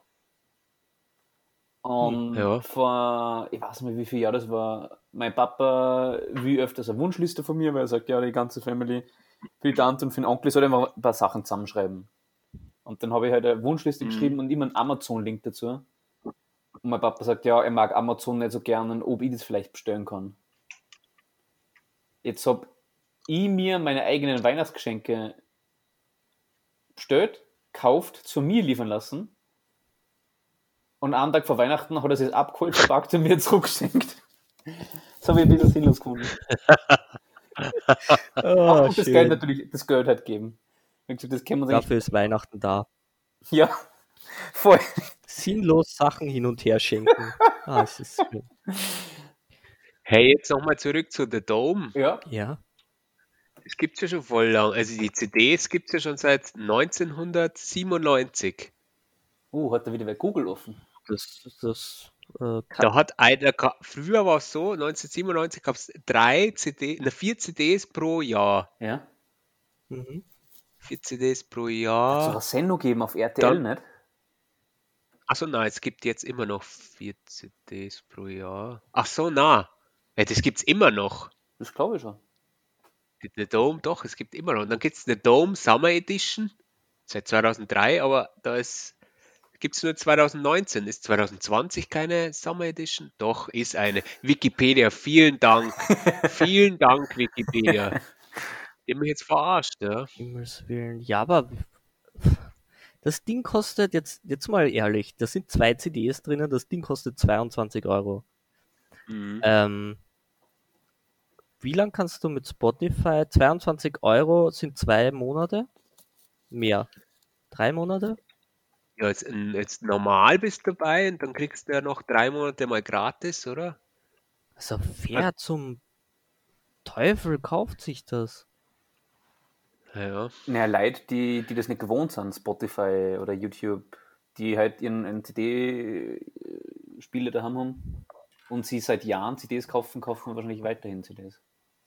Und Ja. vor, ich weiß nicht mehr, wie viel Jahr das war, mein Papa will öfters eine Wunschliste von mir, weil er sagt, ja, die ganze Family, für die Tante und für den Onkel soll einfach ein paar Sachen zusammenschreiben. Und dann habe ich halt eine Wunschliste Mhm. geschrieben und immer einen Amazon-Link dazu. Und mein Papa sagt, ja, er mag Amazon nicht so gern und ob ich das vielleicht bestellen kann. Jetzt habe ich mir meine eigenen Weihnachtsgeschenke bestellt, kauft, zu mir liefern lassen. Und einen Tag vor Weihnachten hat er es abgeholt, verpackt und mir [LAUGHS] zurückgeschenkt. Das habe ich ein bisschen sinnlos gefunden. [LAUGHS] Ah, und das schön. Geld natürlich, das Geld halt geben. Das können wir uns eigentlich- Dafür ist Weihnachten da. Ja, Voll. Sinnlos Sachen hin und her schenken. Ah, es ist schön. [LAUGHS] Hey, jetzt nochmal zurück zu The Dome. Ja. Ja. Das gibt es ja schon voll lang. Also die CDs gibt es ja schon seit 1997. Uh, hat da wieder wer Google offen. Das, das äh, Da hat einer, früher war es so, 1997 gab es drei CD, ne, vier CDs pro Jahr. Ja. mhm. Vier CDs pro Hat es Jahr. eine Sendung geben auf RTL, Dann- nicht? Achso, nein, es gibt jetzt immer noch vier CDs pro Jahr. Ach so, na. Ja, das gibt es immer noch. Das glaube ich schon. The Dome, doch, es gibt immer noch. Und dann gibt es eine Dome Summer Edition seit 2003, aber da ist gibt es nur 2019. Ist 2020 keine Summer Edition? Doch, ist eine. Wikipedia, vielen Dank. [LAUGHS] vielen Dank, Wikipedia. Die mich jetzt verarscht, ja. Ja, aber das Ding kostet jetzt, jetzt mal ehrlich, da sind zwei CDs drinnen, das Ding kostet 22 Euro. Mhm. Ähm, wie lang kannst du mit Spotify? 22 Euro sind zwei Monate? Mehr. Drei Monate? Ja, jetzt, jetzt normal bist du dabei und dann kriegst du ja noch drei Monate mal gratis, oder? Also wer zum Teufel kauft sich das? Ja, ja. Naja, Leute, die, die das nicht gewohnt sind, Spotify oder YouTube, die halt ihren, ihren CD-Spieler daheim haben und sie seit Jahren CDs kaufen, kaufen wahrscheinlich weiterhin CDs.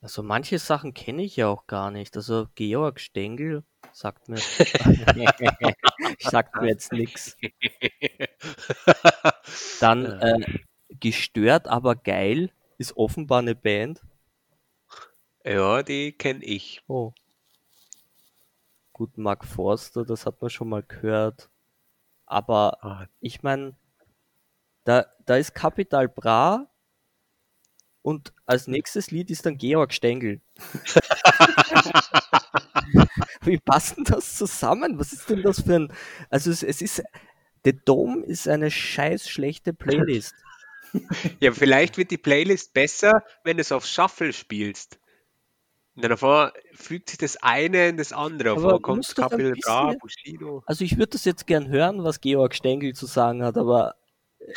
Also manche Sachen kenne ich ja auch gar nicht. Also Georg Stengel sagt mir, [LAUGHS] [LAUGHS] sagt mir jetzt nichts. Dann äh, gestört, aber geil ist offenbar eine Band. ja, die kenne ich. Oh. Gut, Mark Forster, das hat man schon mal gehört. Aber Ah, ich meine, da, da ist Capital Bra und als nächstes Lied ist dann Georg Stengel. [LAUGHS] Wie passt denn das zusammen? Was ist denn das für ein. Also, es, es ist. The Dome ist eine scheiß schlechte Playlist. [LAUGHS] Ja, vielleicht wird die Playlist besser, wenn du es auf Shuffle spielst. Und dann davor fügt sich das eine in das andere. Aber kommt Capital Bra, Bushido. Also, ich würde das jetzt gern hören, was Georg Stengel zu sagen hat, aber äh,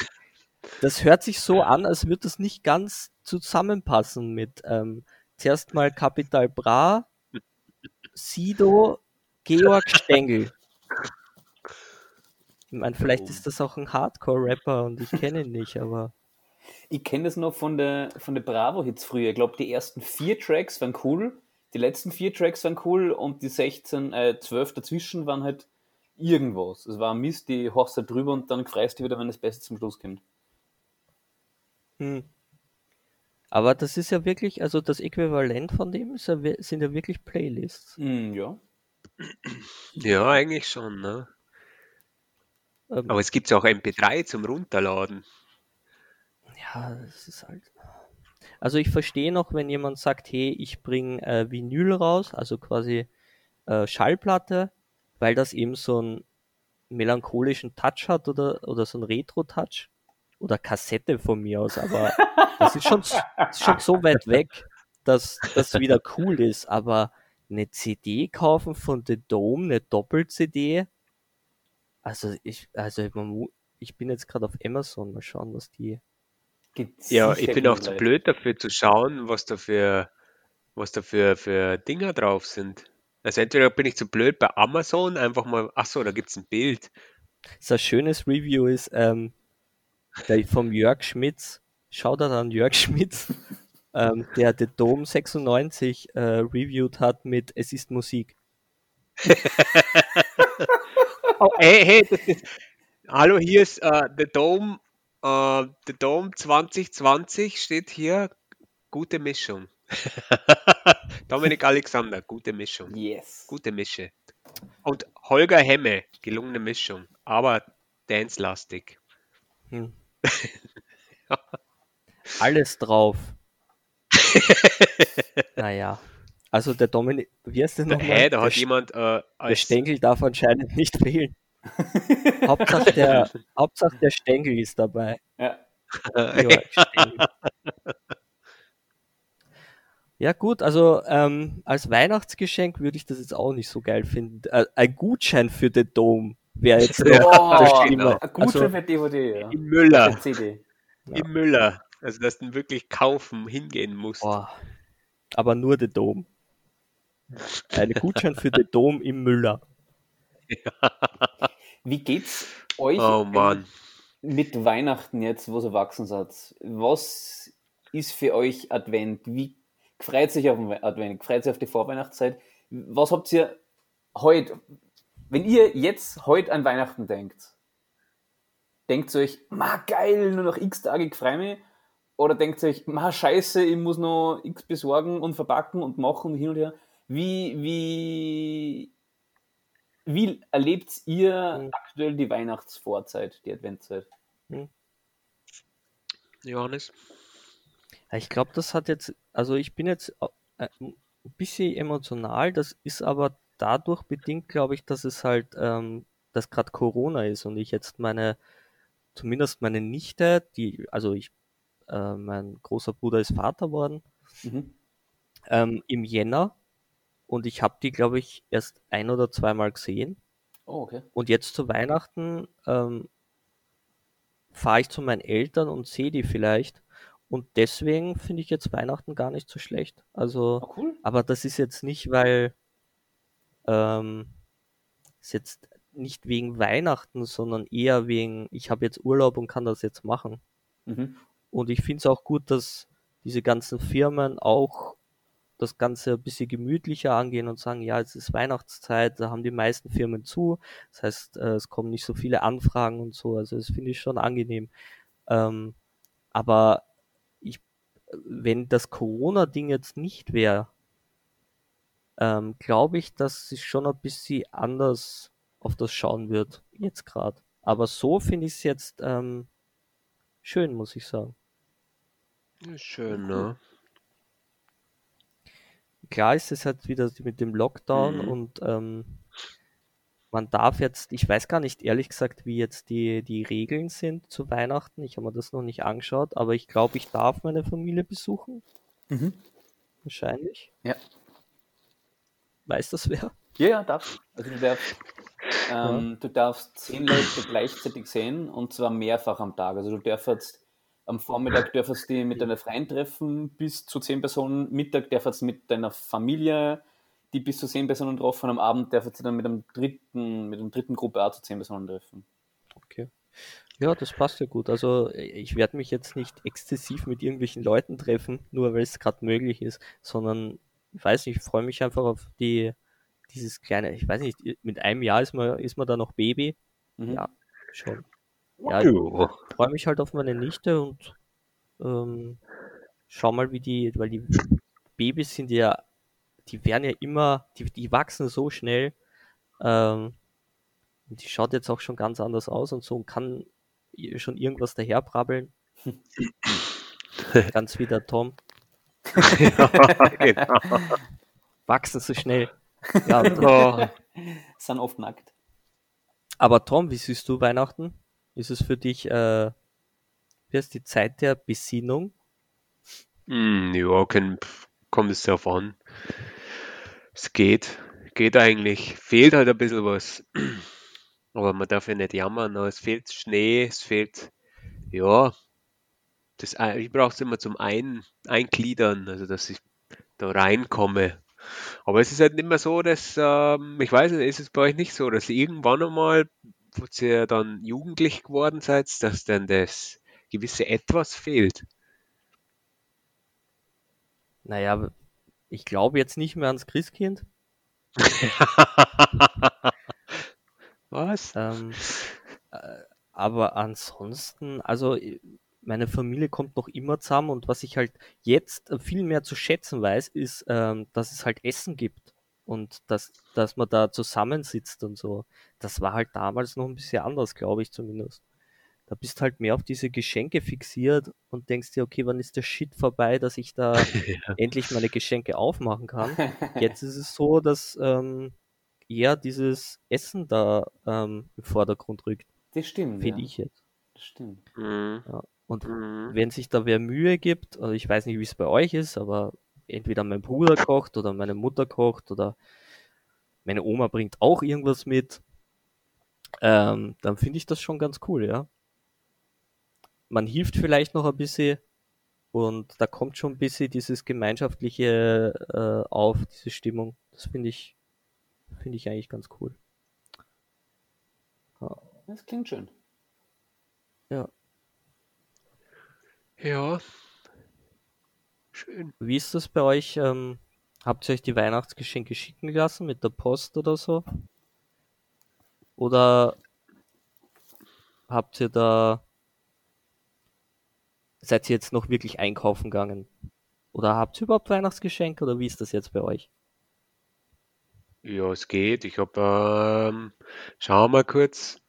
das hört sich so an, als würde das nicht ganz zusammenpassen mit ähm, zuerst mal Capital Bra, Sido, Georg Stengel. Ich meine, vielleicht ist das auch ein Hardcore-Rapper und ich kenne ihn nicht, aber Ich kenne das noch von der, von der Bravo-Hits früher. Ich glaube, die ersten vier Tracks waren cool, die letzten vier Tracks waren cool und die 16, äh, 12 dazwischen waren halt irgendwas. Es war ein Mist, die horchst halt drüber und dann freust du wieder, wenn das Beste zum Schluss kommt. Hm. Aber das ist ja wirklich, also das Äquivalent von dem ist ja, wir- sind ja wirklich Playlists. Mm, ja. Ja, eigentlich schon. Ne? Ähm, Aber es gibt ja auch MP3 zum Runterladen. ja, es ist halt. Also ich verstehe noch, wenn jemand sagt, hey, ich bringe äh, Vinyl raus, also quasi äh, Schallplatte, weil das eben so einen melancholischen Touch hat oder, oder so einen Retro-Touch. Oder Kassette von mir aus, aber das ist schon, ist schon so weit weg, dass das wieder cool ist. Aber eine CD kaufen von The Dome, eine Doppel-CD, also ich, also ich bin jetzt gerade auf Amazon, mal schauen, was die. Gibt's Ja, ich bin auch zu blöd dafür zu schauen, was da für, was da für, für Dinger drauf sind. Also entweder bin ich zu blöd bei Amazon, einfach mal, ach so, da gibt es ein Bild. So ein schönes Review ist ähm, der vom Jörg Schmitz. Schaut an Jörg Schmitz, ähm, der The Dome 96 äh, reviewed hat mit Es ist Musik. [LAUGHS] Oh, hey, hey, das ist, hallo, hier ist äh, The Dome, äh, The Dome 2020 steht hier, gute Mischung. [LAUGHS] Dominik Alexander, gute Mischung, Yes. gute Mische. Und Holger Hemme, gelungene Mischung, aber dance-lastig. Hm. [LAUGHS] Alles drauf. naja. Also der Dominik, wie heißt der nochmal? Hä, da der, hat Sch- jemand äh, der als Stengel darf anscheinend nicht fehlen. [LAUGHS] Hauptsache der, Hauptsache der Stengel ist dabei. Ja. [LAUGHS] Ja gut, also ähm, als Weihnachtsgeschenk würde ich das jetzt auch nicht so geil finden. Äh, ein Gutschein für den Dom wäre jetzt Ja, das Oh, ein Gutschein Also, für DVD, ja. Im Müller. Für CD. Ja. Im Müller. Also, dass du wirklich kaufen, hingehen musst. boah, aber nur der Dom. Ein Gutschein für den Dom im Müller. [LAUGHS] Wie geht's euch Oh Mann. mit Weihnachten jetzt, wo ihr erwachsen seid? Was ist für euch Advent? Wie freut sich auf den Advent? Freut sich auf die Vorweihnachtszeit? Was habt ihr heute, wenn ihr jetzt heute an Weihnachten denkt, denkt ihr euch, ma geil, nur noch x Tage, ich freue mich? Oder denkt ihr euch, ma scheiße, ich muss noch x besorgen und verpacken und machen und hin und her? Wie, wie, wie erlebt ihr Mhm. aktuell die Weihnachtsvorzeit, die Adventzeit? Johannes? Ja, Ich glaube, das hat jetzt, also ich bin jetzt äh, ein bisschen emotional, das ist aber dadurch bedingt, glaube ich, dass es halt, ähm, dass gerade Corona ist und ich jetzt meine, zumindest meine Nichte, die, also ich, äh, mein großer Bruder ist Vater worden, Mhm. ähm, im Jänner und ich habe die, glaube ich, erst ein oder zweimal gesehen Oh, okay. und jetzt zu Weihnachten ähm, fahre ich zu meinen Eltern und sehe die vielleicht. Und deswegen finde ich jetzt Weihnachten gar nicht so schlecht. Also, Oh, cool. aber das ist jetzt nicht, weil ähm, ist jetzt nicht wegen Weihnachten, sondern eher wegen, ich habe jetzt Urlaub und kann das jetzt machen. Mhm. Und ich finde es auch gut, dass diese ganzen Firmen auch das Ganze ein bisschen gemütlicher angehen und sagen, ja, es ist Weihnachtszeit, da haben die meisten Firmen zu. Das heißt, äh, es kommen nicht so viele Anfragen und so. Also das finde ich schon angenehm. Ähm, aber ich, wenn das Corona-Ding jetzt nicht wäre, ähm, glaube ich, dass ich schon ein bisschen anders auf das schauen wird, jetzt gerade. Aber so finde ich es jetzt ähm, schön, muss ich sagen. Schön, ne? klar ist es halt wieder mit dem Lockdown Mhm. und ähm, man darf jetzt, ich weiß gar nicht ehrlich gesagt, wie jetzt die, die Regeln sind zu Weihnachten. Ich habe mir das noch nicht angeschaut, aber ich glaube, ich darf meine Familie besuchen. Mhm. Wahrscheinlich. Ja. Weiß das wer? Ja, ja, darfst. Also du darfst, ähm, du darfst zehn Leute gleichzeitig sehen und zwar mehrfach am Tag. Also du darfst am Vormittag darfst du mit deiner Freien treffen, bis zu zehn Personen, Mittag darfst du mit deiner Familie die bis zu zehn Personen treffen, am Abend darfst du dann mit einem dritten, mit einer dritten Gruppe auch zu zehn Personen treffen. Okay. Ja, das passt ja gut. Also ich werde mich jetzt nicht exzessiv mit irgendwelchen Leuten treffen, nur weil es gerade möglich ist, sondern ich weiß nicht, ich freue mich einfach auf die dieses kleine, ich weiß nicht, mit einem Jahr ist man ist man da noch Baby. Mhm. Ja, schon. Ja, Ja. freue mich halt auf meine Nichte und ähm, schau mal, wie die, weil die Babys sind ja, die werden ja immer, die, die wachsen so schnell. Ähm, die schaut jetzt auch schon ganz anders aus und so und kann schon irgendwas daherbrabbeln. [LAUGHS] ganz wie der Tom. [LAUGHS] genau. Wachsen so schnell. [LAUGHS] Ja, Oh, Sind oft nackt. aber Tom, wie siehst du Weihnachten? Ist es für dich, äh, wie heißt die Zeit der Besinnung? hm, ja, kann, kommt es darauf an. Es geht. Geht eigentlich. Fehlt halt ein bisschen was. [CLEARS THROAT] Aber man darf ja nicht jammern. aber Es fehlt Schnee, es fehlt, ja, das, Ei- ich brauche es immer zum Ein, Eingliedern, also dass ich da reinkomme. Aber es ist halt nicht mehr so, dass, ähm, ich weiß nicht, ist es bei euch nicht so, dass ihr irgendwann einmal, wo ihr dann jugendlich geworden seid, dass dann das gewisse Etwas fehlt? Naja, ich glaube jetzt nicht mehr ans Christkind. [LAUGHS] Was? Ähm, äh, aber ansonsten, also äh, meine Familie kommt noch immer zusammen und was ich halt jetzt viel mehr zu schätzen weiß, ist, ähm, dass es halt Essen gibt und dass, dass man da zusammensitzt und so. Das war halt damals noch ein bisschen anders, glaube ich zumindest. Da bist halt mehr auf diese Geschenke fixiert und denkst dir, okay, wann ist der Shit vorbei, dass ich da [LAUGHS] endlich meine Geschenke aufmachen kann. [LAUGHS] Jetzt ist es so, dass ähm, eher dieses Essen da ähm, im Vordergrund rückt, Das stimmt. finde ja. ich jetzt. Das stimmt. Mhm. Ja. Und Mhm. wenn sich da wer Mühe gibt, also ich weiß nicht, wie es bei euch ist, aber entweder mein Bruder kocht oder meine Mutter kocht oder meine Oma bringt auch irgendwas mit. ähm, dann finde ich das schon ganz cool, ja. Man hilft vielleicht noch ein bisschen und da kommt schon ein bisschen dieses gemeinschaftliche äh, auf, diese Stimmung. Das finde ich, finde ich eigentlich ganz cool. Das klingt schön. Ja. Ja. Schön. Wie ist das bei euch? Ähm, habt ihr euch die Weihnachtsgeschenke schicken lassen mit der Post oder so? Oder habt ihr da, seid ihr jetzt noch wirklich einkaufen gegangen? Oder habt ihr überhaupt Weihnachtsgeschenke oder wie ist das jetzt bei euch? Ja, es geht. Ich habe, ähm, schauen wir mal kurz.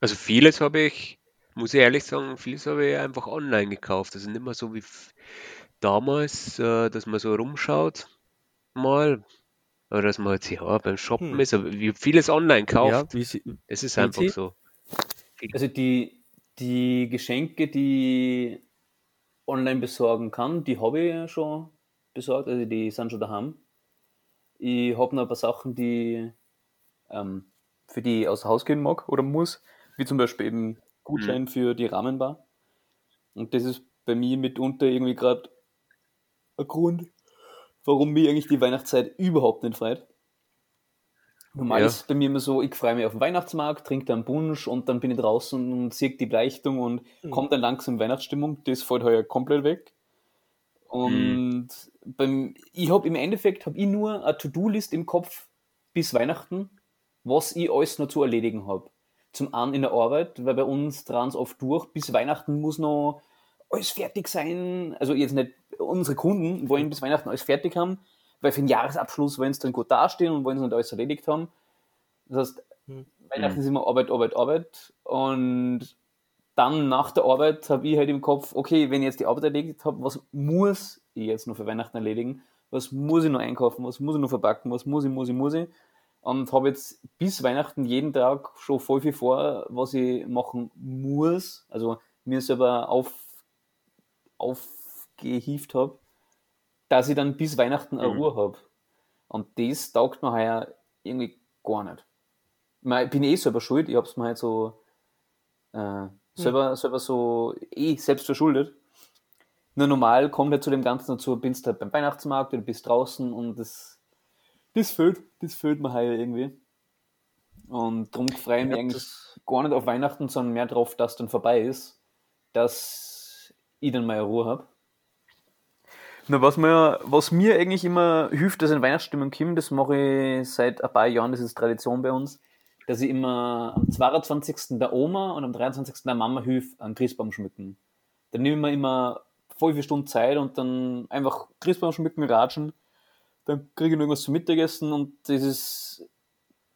Also vieles habe ich, muss ich ehrlich sagen, vieles habe ich einfach online gekauft. Also nicht mehr so wie damals, äh, dass man so rumschaut mal. Oder dass man jetzt ja beim Shoppen Hm. ist, aber wie vieles online Ja, kauft. wie sie, Es ist einfach sie- so. Also die, die Geschenke, die ich online besorgen kann, die habe ich ja schon besorgt, also die sind schon daheim. Ich habe noch ein paar Sachen, die ähm, für die ich aus Haus gehen mag oder muss, wie zum Beispiel eben Gutschein für die Rahmenbar. Und das ist bei mir mitunter irgendwie gerade ein Grund, warum mich eigentlich die Weihnachtszeit überhaupt nicht freut. Normal Ja. ist es bei mir immer so, ich freue mich auf den Weihnachtsmarkt, trinke dann Punsch und dann bin ich draußen und sehe die Beleuchtung und Mhm. kommt dann langsam in Weihnachtsstimmung. Das fällt heuer komplett weg. Und beim, ich habe im Endeffekt hab ich nur eine To-Do-List im Kopf bis Weihnachten, was ich alles noch zu erledigen habe. Zum einen in der Arbeit, weil bei uns dran oft durch, bis Weihnachten muss noch alles fertig sein. Also jetzt nicht unsere Kunden wollen bis Weihnachten alles fertig haben, weil für den Jahresabschluss wollen sie dann gut dastehen und wollen sie nicht alles erledigt haben. Das heißt, Hm. Weihnachten ist immer Arbeit, Arbeit, Arbeit. Und dann nach der Arbeit habe ich halt im Kopf, okay, wenn ich jetzt die Arbeit erledigt habe, was muss ich jetzt noch für Weihnachten erledigen? Was muss ich noch einkaufen? Was muss ich noch verpacken? Was muss ich, muss ich, muss ich? Und habe jetzt bis Weihnachten jeden Tag schon voll viel vor, was ich machen muss. Also mir selber auf, aufgehieft habe, dass ich dann bis Weihnachten eine Mhm. Ruhe habe. Und das taugt mir heuer irgendwie gar nicht. Ich bin eh selber schuld, ich habe es mir halt so äh, selber, selber so eh selbst verschuldet. Nur normal kommt halt zu dem Ganzen dazu, bist halt beim Weihnachtsmarkt oder bist draußen und das, das fehlt, das fehlt mir heuer irgendwie. Und darum freue ich mich Ja, eigentlich gar nicht auf Weihnachten, sondern mehr drauf, dass dann vorbei ist, dass ich dann meine Ruhe habe. Na, was mir, was mir eigentlich immer hilft, dass in Weihnachtsstimmung kommt, das mache ich seit ein paar Jahren, das ist Tradition bei uns, dass ich immer am 22. der Oma und am 23. der Mama hilf an Christbaum schmücken. Dann nehme ich mir immer voll vier Stunden Zeit und dann einfach Christbaum schmücken, ratschen. Dann kriege ich noch irgendwas zum Mittagessen und das ist,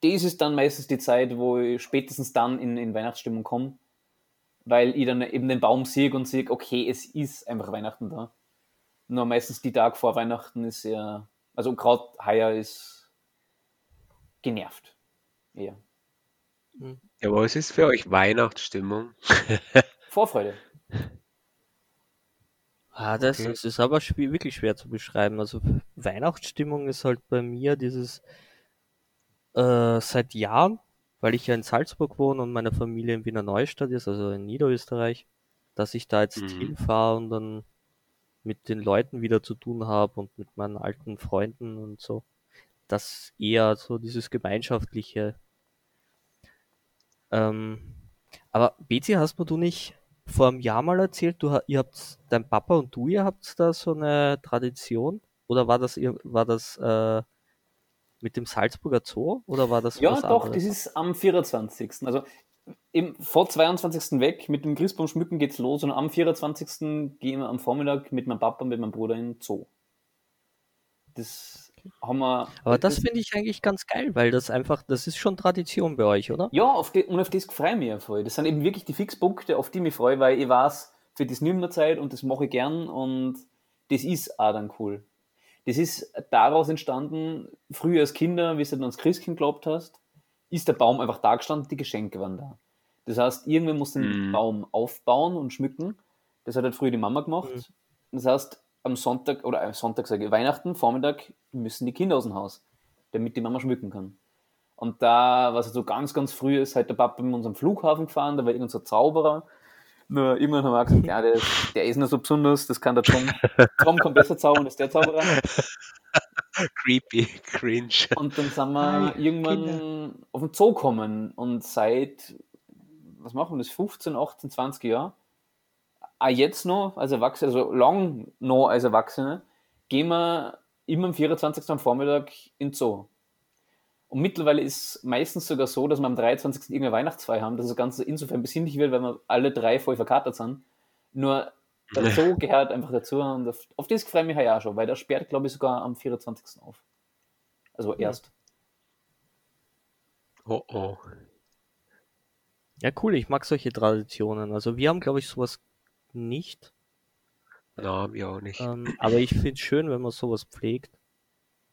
das ist dann meistens die Zeit, wo ich spätestens dann in, in Weihnachtsstimmung komme, weil ich dann eben den Baum sehe und sehe, okay, es ist einfach Weihnachten da. Nur meistens die Tag vor Weihnachten ist ja, also gerade heuer ist genervt. Eher. Ja, was ist für euch Weihnachtsstimmung? Vorfreude. [LAUGHS] Ah, das, Okay. das ist aber schwer, wirklich schwer zu beschreiben. Also Weihnachtsstimmung ist halt bei mir dieses äh, seit Jahren, weil ich ja in Salzburg wohne und meine Familie in Wiener Neustadt ist, also in Niederösterreich, dass ich da jetzt Mhm. hinfahre und dann mit den Leuten wieder zu tun habe und mit meinen alten Freunden und so. Das eher so dieses gemeinschaftliche. Ähm, aber Bezi, hast du nicht vor einem Jahr mal erzählt, du, ihr habt, dein Papa und du, ihr habt da so eine Tradition? Oder war das, ihr- war das äh, mit dem Salzburger Zoo? Oder war das Ja, doch, anderes? das ist am 24. Also im, vor 22. weg, mit dem Christbaum schmücken geht's los und am 24. gehen wir am Vormittag mit meinem Papa und mit meinem Bruder in den Zoo. Das haben wir. Aber das finde ich eigentlich ganz geil, weil das einfach, das ist schon Tradition bei euch, oder? Ja, auf die, und auf das freue ich mich ja voll. Das sind eben wirklich die Fixpunkte, auf die ich mich freue, weil ich weiß, für das nimmt mir Zeit und das mache ich gern und das ist auch dann cool. Das ist daraus entstanden, früher als Kinder, wie du dann ans Christkind geglaubt hast, ist der Baum einfach da gestanden, die Geschenke waren da. Das heißt, irgendwer muss den Mhm. Baum aufbauen und schmücken. Das hat halt früher die Mama gemacht. Mhm. Das heißt, am Sonntag, oder am Sonntag sage ich, Weihnachten, Vormittag müssen die Kinder aus dem Haus, damit die Mama schmücken kann. Und da, was so ganz, ganz früh ist, halt der Papa mit unserem Flughafen gefahren, da war irgendein so Zauberer. Nur irgendwann haben wir gesagt, ja, der ist, der ist nicht so besonders, das kann der Tom. Tom kann besser zaubern als der Zauberer. [LAUGHS] Creepy, cringe. Und dann sind wir irgendwann auf den Zoo gekommen und seit, was machen wir das, 15, 18, 20 Jahre, auch jetzt noch als Erwachsene, also lang noch als Erwachsene, gehen wir immer am 24. am Vormittag in den Zoo. Und mittlerweile ist es meistens sogar so, dass wir am 23. irgendeine Weihnachtsfeier haben, dass das Ganze insofern besinnlich wird, weil wir alle drei voll verkatert sind. Nur der Zoo gehört einfach dazu und auf, auf das freue ich mich ja auch schon, weil der sperrt, glaube ich, sogar am 24. auf. Also erst. Oh oh. Ja, cool, ich mag solche Traditionen. Also wir haben, glaube ich, sowas nicht. Na, wir auch nicht. Ähm, aber ich finde es schön, wenn man sowas pflegt.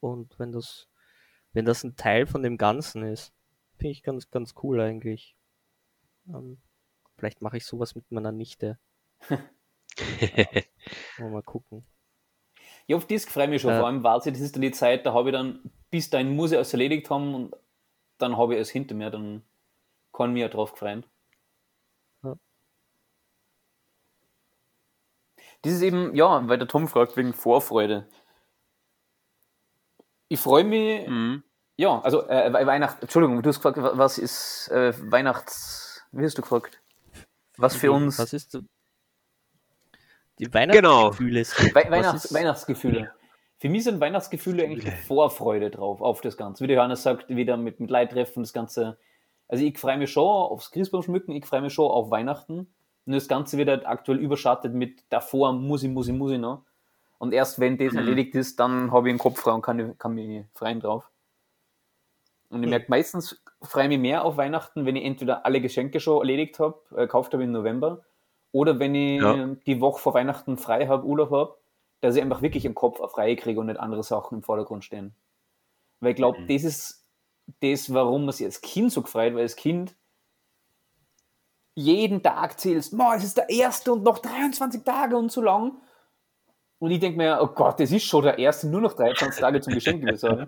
Und wenn das, wenn das ein Teil von dem Ganzen ist. Finde ich ganz, ganz cool eigentlich. Ähm, vielleicht mache ich sowas mit meiner Nichte. [LAUGHS] Mal, mal gucken. Ja, auf das freue ich mich schon. Ja. Vor allem, weil das ist dann die Zeit, da habe ich dann, bis dahin muss ich alles erledigt haben und dann habe ich es hinter mir, dann kann ich mich ja drauf freuen. Ja. Das ist eben, ja, weil der Tom fragt wegen Vorfreude. Ich freue mich, Mhm. ja, also äh, We- Weihnacht, Entschuldigung, du hast gefragt, wa- was ist äh, Weihnachts, wie hast du gefragt? Was für uns Was ist so- die Weihnachtsgefühle sind? We Weihnachts ist- Weihnachtsgefühle. Für mich sind Weihnachtsgefühle eigentlich die Vorfreude drauf, auf das Ganze. Wie der Johannes sagt, wieder mit, mit Leid treffen, das Ganze. Also ich freue mich schon aufs Christbaum schmücken, ich freue mich schon auf Weihnachten. Und das Ganze wird halt aktuell überschattet mit davor muss ich, muss ich, muss ich noch. Und erst wenn das Mhm. erledigt ist, dann habe ich einen Kopf frei und kann, kann mich freien drauf. Und ich Mhm. merke, meistens freue ich mich mehr auf Weihnachten, wenn ich entweder alle Geschenke schon erledigt habe, äh, gekauft habe im November, oder wenn ich Ja. die Woche vor Weihnachten frei habe, Urlaub habe, dass ich einfach wirklich im Kopf frei kriege und nicht andere Sachen im Vordergrund stehen. Weil ich glaube, Mhm. das ist das, warum man sich als Kind so gefreut, weil als Kind jeden Tag zählst, "Ma, es ist der erste und noch 23 Tage und so lang. Und ich denke mir, oh Gott, das ist schon der erste, nur noch 23 Tage zum Geschenk besorgen.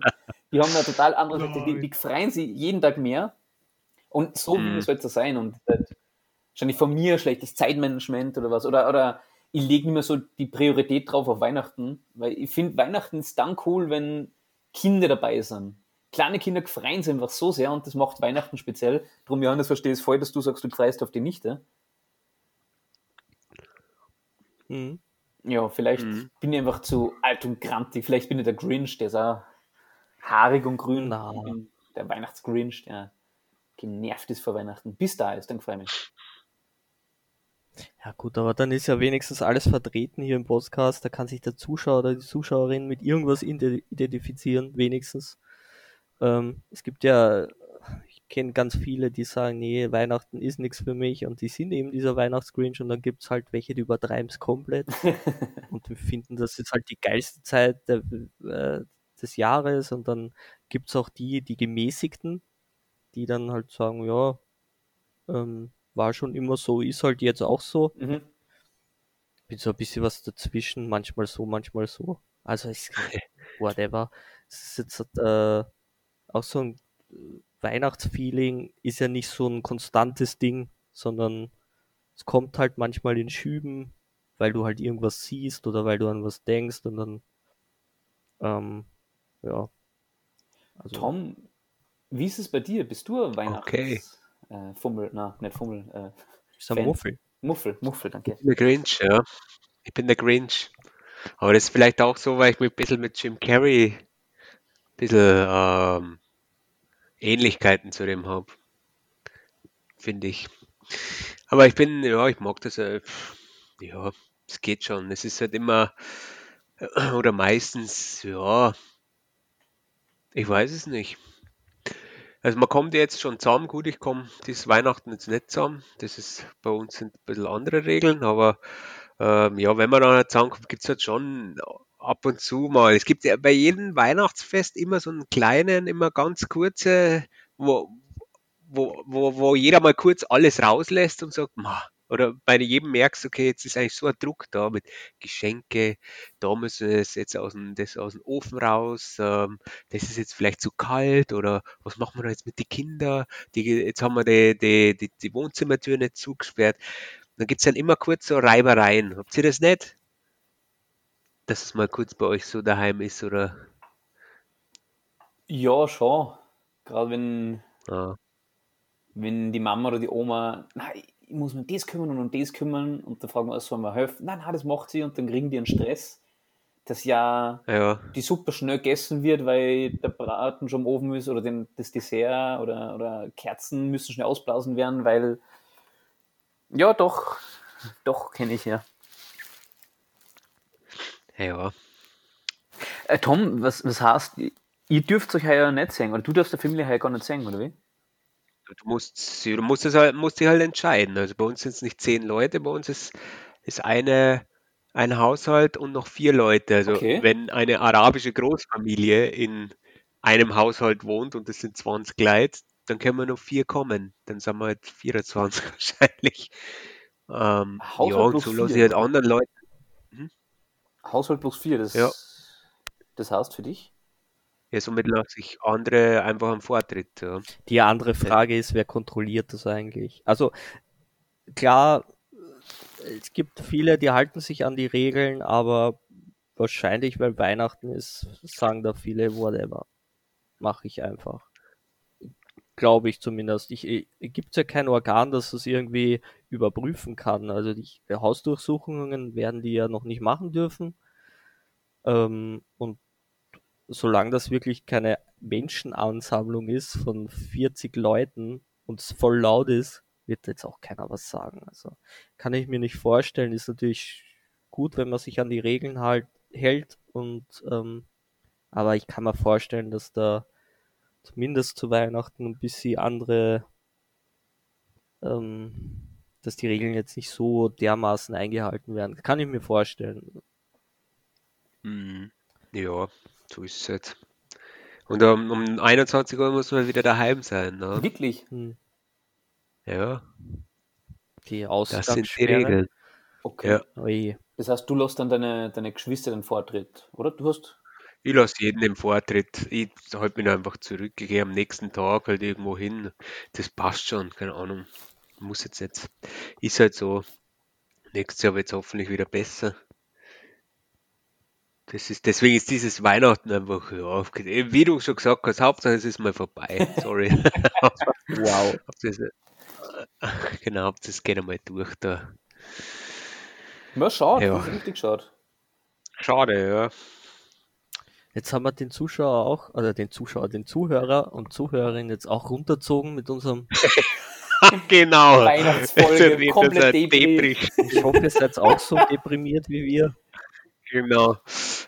Die haben eine total andere, die, die, die freuen sich jeden Tag mehr. Und so Mhm. wie es sollte sein. Und halt wahrscheinlich von mir schlechtes Zeitmanagement oder was. Oder, oder ich lege nicht mehr so die Priorität drauf auf Weihnachten, weil ich finde, Weihnachten ist dann cool, wenn Kinder dabei sind. Kleine Kinder freuen sich einfach so sehr und das macht Weihnachten speziell. Darum, Johannes, verstehe es voll, dass du sagst, du freust auf die Nichte. Mhm. Ja, vielleicht Mhm. bin ich einfach zu alt und grantig. Vielleicht bin ich der Grinch, der ist auch haarig und grün. Bin der Weihnachtsgrinch, der genervt ist vor Weihnachten. Bis da ist, dann freue ich mich. Ja gut, aber dann ist ja wenigstens alles vertreten hier im Podcast. Da kann sich der Zuschauer oder die Zuschauerin mit irgendwas ide- identifizieren, wenigstens. Ähm, es gibt ja, ich kenne ganz viele, die sagen, nee, Weihnachten ist nichts für mich und die sind eben dieser Weihnachtsgrinch und dann gibt's halt welche, die übertreiben es komplett [LAUGHS] und finden, das ist halt die geilste Zeit der, äh, des Jahres und dann gibt's auch die, die gemäßigten, die dann halt sagen, ja, ähm, war schon immer so, ist halt jetzt auch so Mhm. bin so ein bisschen was dazwischen, manchmal so, manchmal so. Also ist [LAUGHS] whatever. Es ist jetzt äh, auch so ein äh, Weihnachtsfeeling ist ja nicht so ein konstantes Ding, sondern es kommt halt manchmal in Schüben, weil du halt irgendwas siehst oder weil du an was denkst und dann ähm, ja. Also, Tom, wie ist es bei dir? Bist du ein Weihnachts... Okay. Äh, Fummel, na, nicht Fummel, äh, ist ein Fan. Muffel. Muffel, Muffel, danke. Ich bin der Grinch, ja. Ich bin der Grinch. Aber das ist vielleicht auch so, weil ich mich ein bisschen mit Jim Carrey ein bisschen ähm, Ähnlichkeiten zu dem habe. Finde ich. Aber ich bin, ja, ich mag das. Äh, ja, es geht schon. Es ist halt immer, äh, oder meistens, ja, ich weiß es nicht. Also man kommt jetzt schon zusammen, gut, ich komme dieses Weihnachten jetzt nicht zusammen. Das ist bei uns sind ein bisschen andere Regeln, aber ähm, ja, wenn man dann zusammenkommt, gibt es halt schon ab und zu mal. Es gibt ja bei jedem Weihnachtsfest immer so einen kleinen, immer ganz kurze, wo, wo, wo, wo jeder mal kurz alles rauslässt und sagt, "Ma, Oder bei jedem merkst, okay, jetzt ist eigentlich so ein Druck da mit Geschenke, da müssen es jetzt aus dem, das aus dem Ofen raus, ähm, das ist jetzt vielleicht zu kalt oder was machen wir jetzt mit den Kindern? Die, jetzt haben wir die, die, die, die Wohnzimmertür nicht zugesperrt. Dann gibt es dann immer kurz so Reibereien. Habt ihr das nicht? Dass es mal kurz bei euch so daheim ist oder? Ja, schon. Gerade wenn, Ja. wenn die Mama oder die Oma, nein, ich muss mir um das kümmern und um das kümmern und dann fragen wir, sollen wir helfen? Nein, nein, das macht sie und dann kriegen die einen Stress, dass ja Ja, die Suppe schnell gegessen wird, weil der Braten schon im Ofen ist oder den, das Dessert oder, oder Kerzen müssen schnell ausblasen werden, weil ja, doch, doch kenne ich ja. Ja. Äh, Tom, was, was heißt, ihr dürft euch heuer nicht sehen oder du darfst der Familie heuer gar nicht sehen, oder wie? Du musst, du musst, es halt, musst dich halt entscheiden. Also bei uns sind es nicht zehn Leute, bei uns ist, ist eine, ein Haushalt und noch vier Leute. Also Okay. wenn eine arabische Großfamilie in einem Haushalt wohnt und es sind 20 Leute, dann können wir nur vier kommen. Dann sind wir halt 24 [LAUGHS] wahrscheinlich. Ähm, ja, und so lasse ich halt anderen Leuten. Haushalt plus vier, das, Ja. das heißt für dich? Ja, somit lasse ich andere einfach am Vortritt. Ja. Die andere Frage ist, wer kontrolliert das eigentlich? Also klar, es gibt viele, die halten sich an die Regeln, aber wahrscheinlich, weil Weihnachten ist, sagen da viele, whatever. Mache ich einfach. Glaube ich zumindest. Ich, gibt es ja kein Organ, das das irgendwie überprüfen kann. Also die Hausdurchsuchungen werden die ja noch nicht machen dürfen. Ähm, und solange das wirklich keine Menschenansammlung ist von 40 Leuten und es voll laut ist, wird jetzt auch keiner was sagen. Also kann ich mir nicht vorstellen. Ist natürlich gut, wenn man sich an die Regeln halt hält und ähm, aber ich kann mir vorstellen, dass da zumindest zu Weihnachten ein bisschen andere, ähm, dass die Regeln jetzt nicht so dermaßen eingehalten werden. Kann ich mir vorstellen. Mhm. Ja, so ist es halt. Und um, um 21 Uhr muss man wieder daheim sein. Ne? Wirklich? Hm. Ja, Die das sind die Ausgangssperre. Regeln. Okay. Ja. Das heißt, du lässt dann deine, deine Geschwister den Vortritt, oder? Du hast. Ich lasse jeden den Vortritt. Ich halte mich einfach zurück. Ich gehe am nächsten Tag halt irgendwo hin. Das passt schon, keine Ahnung. Muss jetzt jetzt. Ist halt so. Nächstes Jahr wird es hoffentlich wieder besser. Das ist, deswegen ist dieses Weihnachten einfach, ja, wie du schon gesagt hast, Hauptsache es ist mal vorbei. Sorry. [LAUGHS] Wow. Das, genau, hab das gerne mal durch da. Ja, schade, Ja. richtig schade. Schade, ja. Jetzt haben wir den Zuschauer auch, oder den Zuschauer, den Zuhörer und Zuhörerin jetzt auch runterzogen mit unserem, [LAUGHS] [LAUGHS] Genau. Weihnachtsfolge, komplett das ein Depri. Depri. ich hoffe, ihr seid auch so deprimiert wie wir. Genau.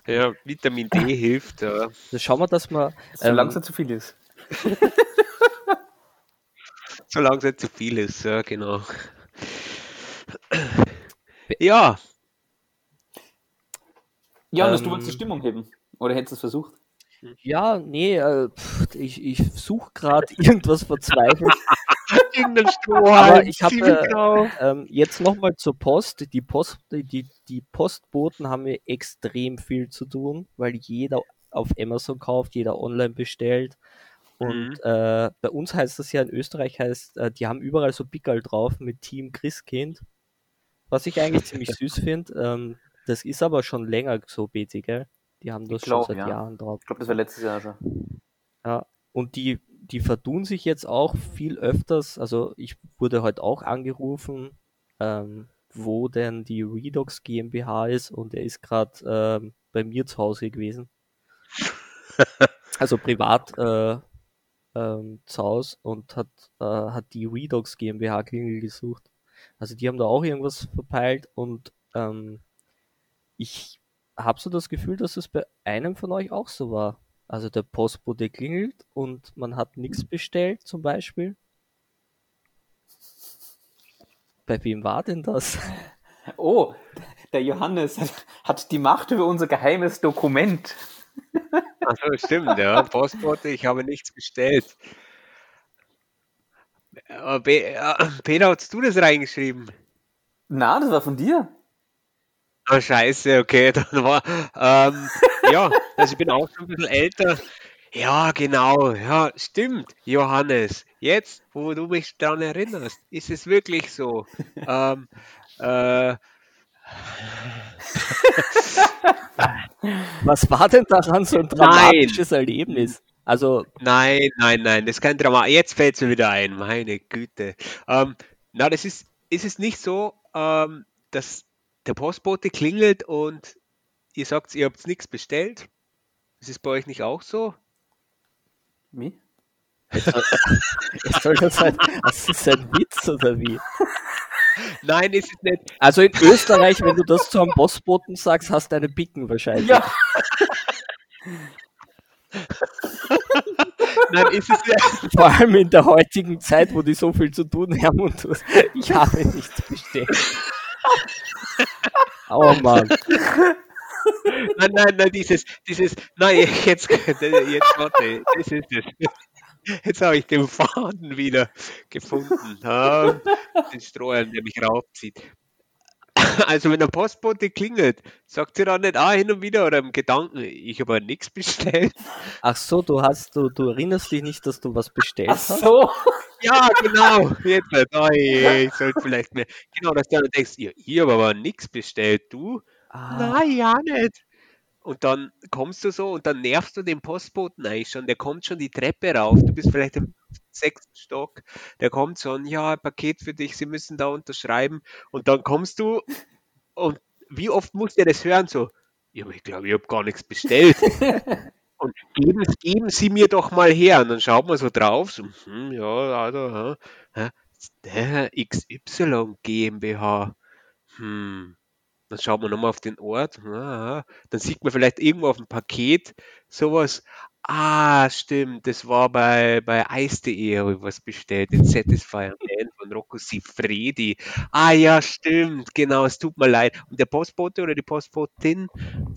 Ja, Vitamin D [LAUGHS] hilft. Ja. Dann schauen wir, dass wir, Solange ähm, es nicht zu viel ist. [LAUGHS] Solange es nicht zu viel ist, ja, genau. Ja, du ähm, wolltest die Stimmung heben. Oder hättest du es versucht? ja, nee, äh, pff, ich, ich suche gerade irgendwas verzweifelt. Irgendein Aber Strohhalm. ich habe äh, ähm, jetzt nochmal zur Post. Die, Post die, die Postboten haben mir extrem viel zu tun, weil jeder auf Amazon kauft, jeder online bestellt. Und Mhm. äh, bei uns heißt das ja in Österreich heißt, äh, die haben überall so Pickel drauf mit Team Christkind. Was ich eigentlich ziemlich [LAUGHS] süß finde. Ähm, das ist aber schon länger so, BT, gell? Die haben das glaub, schon seit ja. Jahren drauf. Ich glaube, das war letztes Jahr schon. Ja, und die, die vertun sich jetzt auch viel öfters. Also ich wurde heute auch angerufen, ähm, wo denn die Redox GmbH ist und er ist gerade ähm, bei mir zu Hause gewesen. [LAUGHS] Also privat äh, ähm, zu Hause und hat, äh, hat die Redox GmbH Klingel gesucht. Also die haben da auch irgendwas verpeilt und ähm, ich habe so das Gefühl, dass es bei einem von euch auch so war. Also der Postbote klingelt und man hat nichts bestellt zum Beispiel. Bei wem war denn das? [LAUGHS] Oh, der Johannes hat die Macht über unser geheimes Dokument. [LAUGHS] Achso, stimmt, ja. Postbote, ich habe nichts bestellt. Aber Pe- äh, Peter, hast du das reingeschrieben? Na, das war von dir. Ah, scheiße, okay, [LAUGHS] dann war, ähm, ja, also ich bin auch schon ein bisschen älter. Ja, genau, ja, stimmt, Johannes. Jetzt, wo du mich daran erinnerst, ist es wirklich so. Ähm, äh, [LAUGHS] Was war denn daran so ein dramatisches Erlebnis? Also, nein, nein, nein, das ist kein Drama. Jetzt fällt es mir wieder ein, meine Güte. Ähm, na, das ist, ist es nicht so, ähm, dass der Postbote klingelt und ihr sagt, ihr habt nichts bestellt? Ist es bei euch nicht auch so? Wie? es soll [LAUGHS] das sein, das ist ein Witz oder wie? Nein, ist es nicht. Also in Österreich, wenn du das zu einem Postboten sagst, hast du eine Picken wahrscheinlich. Ja. Nein, ist es nicht. Vor allem in der heutigen Zeit, wo die so viel zu tun haben und ich habe nichts bestellt. Oh Mann. [LAUGHS] Nein, nein, nein, dieses, dieses, nein, jetzt, jetzt warte, das ist es. Jetzt habe ich den Faden wieder gefunden. Den Strohhalm, der mich raufzieht. Also wenn der Postbote klingelt, sagt sie dann nicht ah, hin und wieder oder im Gedanken, ich habe nichts bestellt. Ach so, du hast, du, du erinnerst dich nicht, dass du was bestellt Ach hast? so. Ja, genau. Jetzt, je, ich sollte vielleicht mehr. Genau, dass du dann denkst, ja, ich habe aber nichts bestellt, du? Ah, Nein, ja nicht. Und dann kommst du so und dann nervst du den Postboten eigentlich schon. Der kommt schon die Treppe rauf. Du bist vielleicht im sechsten Stock. Der kommt so und ja, ein Paket für dich, Sie müssen da unterschreiben. Und dann kommst du und wie oft muss der das hören? So, ja, ich glaube, ich habe gar nichts bestellt. [LAUGHS] und geben, geben Sie mir doch mal her. Und dann schaut man so drauf, so, hm, ja, also, der XY GmbH. Hm. Dann schaut man nochmal auf den Ort. Ah, dann sieht man vielleicht irgendwo auf dem Paket sowas. Ah, stimmt, das war bei, bei Eis.de, habe ich was bestellt, den Satisfyer [LAUGHS] Man von Rocco Siffredi. Ah ja, stimmt, genau, es tut mir leid. Und der Postbote oder die Postbotin,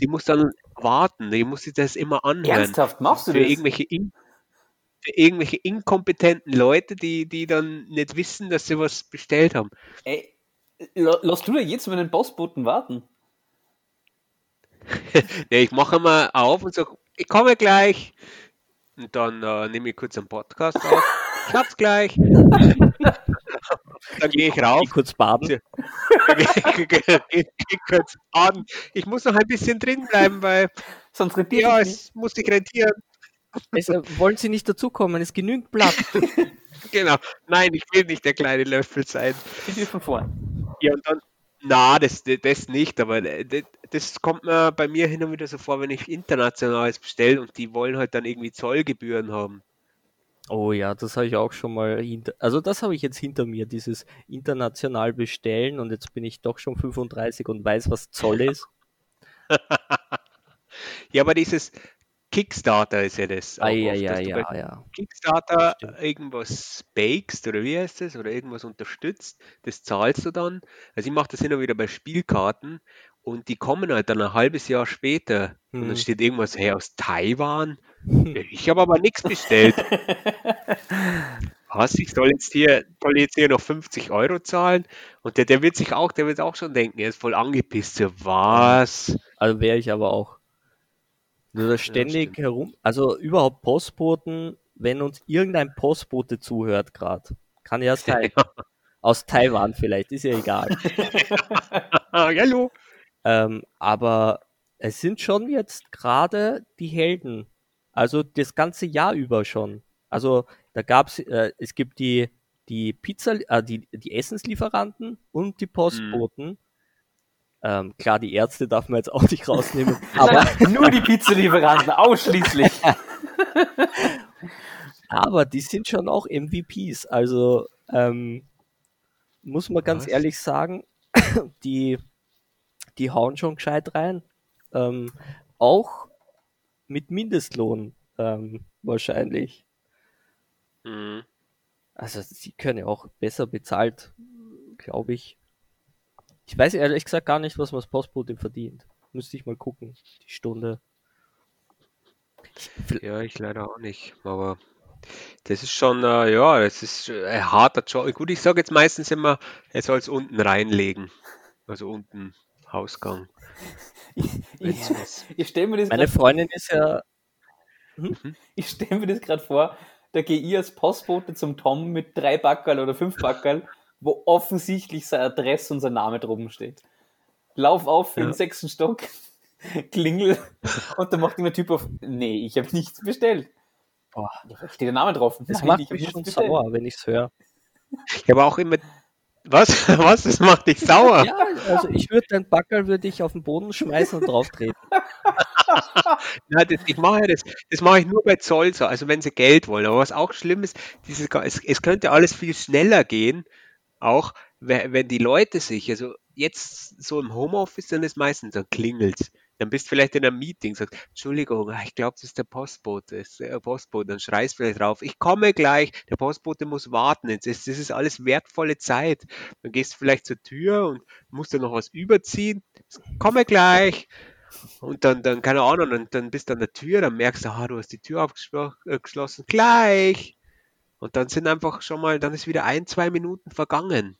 die muss dann warten, die muss sich das immer anhören. Ernsthaft, machst du Für das? irgendwelche, in, für irgendwelche inkompetenten Leute, die, die dann nicht wissen, dass sie was bestellt haben. Ey, lass du da jetzt mal den Postboten warten? [LAUGHS] Ja, ich mache mal auf und sage, ich komme gleich. Und dann äh, nehme ich kurz einen Podcast auf. Ich hab's gleich. dann gehe ich rauf. geh kurz baden. [LAUGHS] Geh kurz an. Ich muss noch ein bisschen drin bleiben, weil Sonst rentiert ja, es muss sich rentieren. Es, äh, wollen Sie nicht dazukommen? Es genügt Platz. [LAUGHS] Genau. Nein, ich will nicht der kleine Löffel sein. Die dürfen vor. Ja, und dann, na, das, das nicht, aber das, das kommt mir bei mir hin und wieder so vor, wenn ich internationales bestelle und die wollen halt dann irgendwie Zollgebühren haben. Oh ja, das habe ich auch schon mal hinter, also das habe ich jetzt hinter mir, dieses international bestellen und jetzt bin ich doch schon 35 und weiß, was Zoll ist. [LAUGHS] Ja, aber dieses Kickstarter ist ja das. Ah, auch ja, oft, ja, ja, ja. Kickstarter irgendwas bakest oder wie heißt das oder irgendwas unterstützt, das zahlst du dann. Also ich mache das immer wieder bei Spielkarten und die kommen halt dann ein halbes Jahr später und dann Hm. steht irgendwas hey, aus Taiwan. [LAUGHS] Ich habe aber nichts bestellt. [LAUGHS] Was? Ich soll jetzt hier, soll jetzt hier noch 50 Euro zahlen? Und der, der wird sich auch, der wird auch schon denken, er ist voll angepisst. Was? Also wäre ich aber auch. Das ständig stimmt. herum, also überhaupt Postboten, wenn uns irgendein Postbote zuhört gerade, kann ja sein. [LAUGHS] Aus Taiwan vielleicht, ist ja egal. [LAUGHS] Hallo. Ähm, aber es sind schon jetzt gerade die Helden. Also das ganze Jahr über schon. Also da gab's, äh, es gibt die, die Pizza, äh, die, die Essenslieferanten und die Postboten. Ähm, klar, die Ärzte darf man jetzt auch nicht rausnehmen. [LAUGHS] aber, Nein, nur die Pizzalieferanten, ausschließlich. [LAUGHS] aber die sind schon auch MVPs. Also ähm, muss man ganz Was? ehrlich sagen, [COUGHS] die, die hauen schon gescheit rein. Ähm, auch mit Mindestlohn ähm, wahrscheinlich. Mhm. Also sie können ja auch besser bezahlt, glaube ich. Ich weiß ehrlich gesagt gar nicht, was man als Postbote verdient. Müsste ich mal gucken, die Stunde. Ja, ich leider auch nicht. Aber Das ist schon, äh, ja, das ist ein harter Job. Gut, ich sage jetzt meistens immer, er soll es unten reinlegen. Also unten Hausgang. [LAUGHS] Ich, ich stelle mir das Meine Freundin ist ja, ich stell mir das gerade vor, da gehe ich als Postbote zum Tom mit drei Backerl oder fünf Backerl, wo offensichtlich seine Adresse und sein Name droben steht. Lauf auf in den Ja. sechsten Stock, [LAUGHS] klingel und dann macht immer Typ auf, nee, ich habe nichts bestellt. Boah. Ja, da steht der Name drauf. das Nein, macht ich mich schon bestellt. sauer, wenn [LAUGHS] ich es höre. Ich habe auch immer. Was? Was? Das macht dich sauer? Ja, also ich würde den Backerl würde ich auf den Boden schmeißen und drauf treten. Ja, [LAUGHS] das, ich mache das, das mache ich nur bei Zoll so, also wenn sie Geld wollen. Aber was auch schlimm ist, dieses, es, es könnte alles viel schneller gehen, auch wenn, die Leute sich, also jetzt so im Homeoffice, dann ist meistens, dann klingelt's. Dann bist du vielleicht in einem Meeting, sagst, Entschuldigung, ah, ich glaube, das ist der Postbote, ist der Postbote, dann schreist du vielleicht drauf, ich komme gleich, der Postbote muss warten, jetzt ist, das ist alles wertvolle Zeit. Dann gehst du vielleicht zur Tür und musst dann noch was überziehen, komme gleich. Und dann, dann keine Ahnung, und dann bist du an der Tür, dann merkst du, ah, du hast die Tür aufgeschlossen, gleich. Und dann sind einfach schon mal, dann ist wieder ein, zwei Minuten vergangen.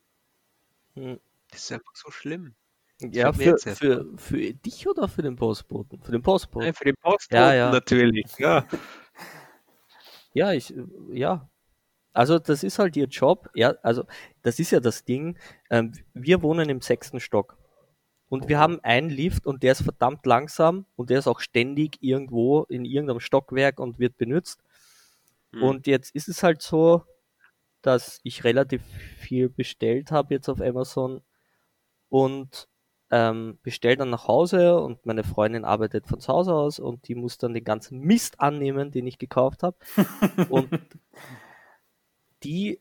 Hm. Das ist einfach so schlimm. Ja, fällt mir für, für, für dich oder für den Postboten? Für den Postboten. Nein, für den Postboten Ja, ja. natürlich. Ja. Ja, ich, ja. Also das ist halt ihr Job. Ja, also das ist ja das Ding. Ähm, wir wohnen im sechsten Stock. Und wir haben einen Lift und der ist verdammt langsam und der ist auch ständig irgendwo in irgendeinem Stockwerk und wird benutzt. Hm. Und jetzt ist es halt so, dass ich relativ viel bestellt habe jetzt auf Amazon und ähm, bestell dann nach Hause und meine Freundin arbeitet von zu Hause aus und die muss dann den ganzen Mist annehmen, den ich gekauft habe. und [LAUGHS] die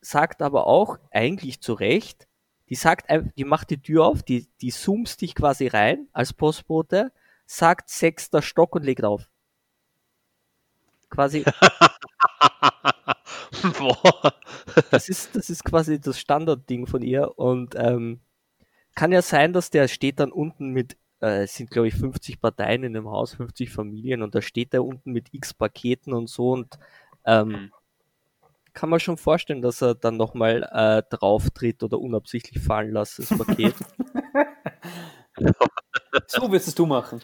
sagt aber auch eigentlich zu Recht, die sagt, die macht die Tür auf, die, die zoomst dich quasi rein als Postbote, sagt sechster Stock und legt auf. Quasi. [LAUGHS] [LAUGHS] das ist, das ist quasi das Standardding von ihr und ähm, kann ja sein, dass der steht dann unten mit, äh, es sind glaube ich 50 Parteien in dem Haus, 50 Familien und da steht der unten mit x Paketen und so und ähm, Hm. kann man schon vorstellen, dass er dann nochmal äh, drauf tritt oder unabsichtlich fallen lässt, das Paket. [LAUGHS] So wirst es du machen.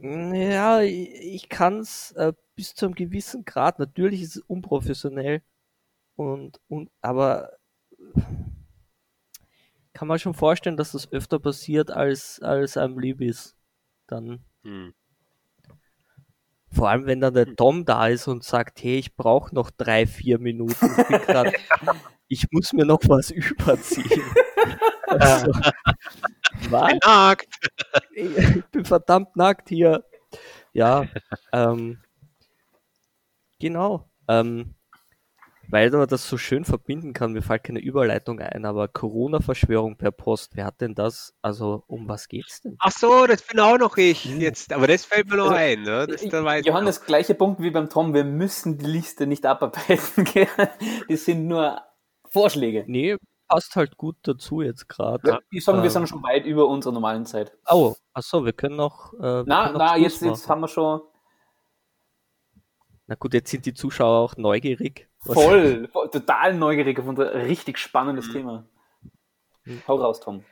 ja, ich, ich kann es äh, bis zu einem gewissen Grad, natürlich ist es unprofessionell und, und aber kann man schon vorstellen, dass das öfter passiert, als, als einem lieb ist. Dann, Hm. vor allem wenn dann der Tom da ist und sagt, hey, ich brauche noch drei, vier Minuten. Ich, grad, [LAUGHS] ich muss mir noch was überziehen. [LAUGHS] Also, was? Nackt. ich bin verdammt nackt hier. Ja, ähm, genau. Ähm, weil man das so schön verbinden kann, mir fällt keine Überleitung ein, aber Corona-Verschwörung per Post, wer hat denn das? Also, um was geht's denn? Ach so, das bin auch noch ich Hm. jetzt. Aber das fällt mir noch Also, ein. Ne? Das, ich noch. Johannes, gleicher Punkt wie beim Tom. Wir müssen die Liste nicht abarbeiten. [LAUGHS] gell? Das sind nur Vorschläge. Nee, passt halt gut dazu jetzt gerade. Ich sage, wir Ähm. sind schon weit über unserer normalen Zeit. Oh, achso, wir können noch. Äh, wir Na, können noch na, jetzt, jetzt haben wir schon Na gut, jetzt sind die Zuschauer auch neugierig. Voll, voll total neugierig auf unser richtig spannendes Mhm. Thema. Hau raus, Tom.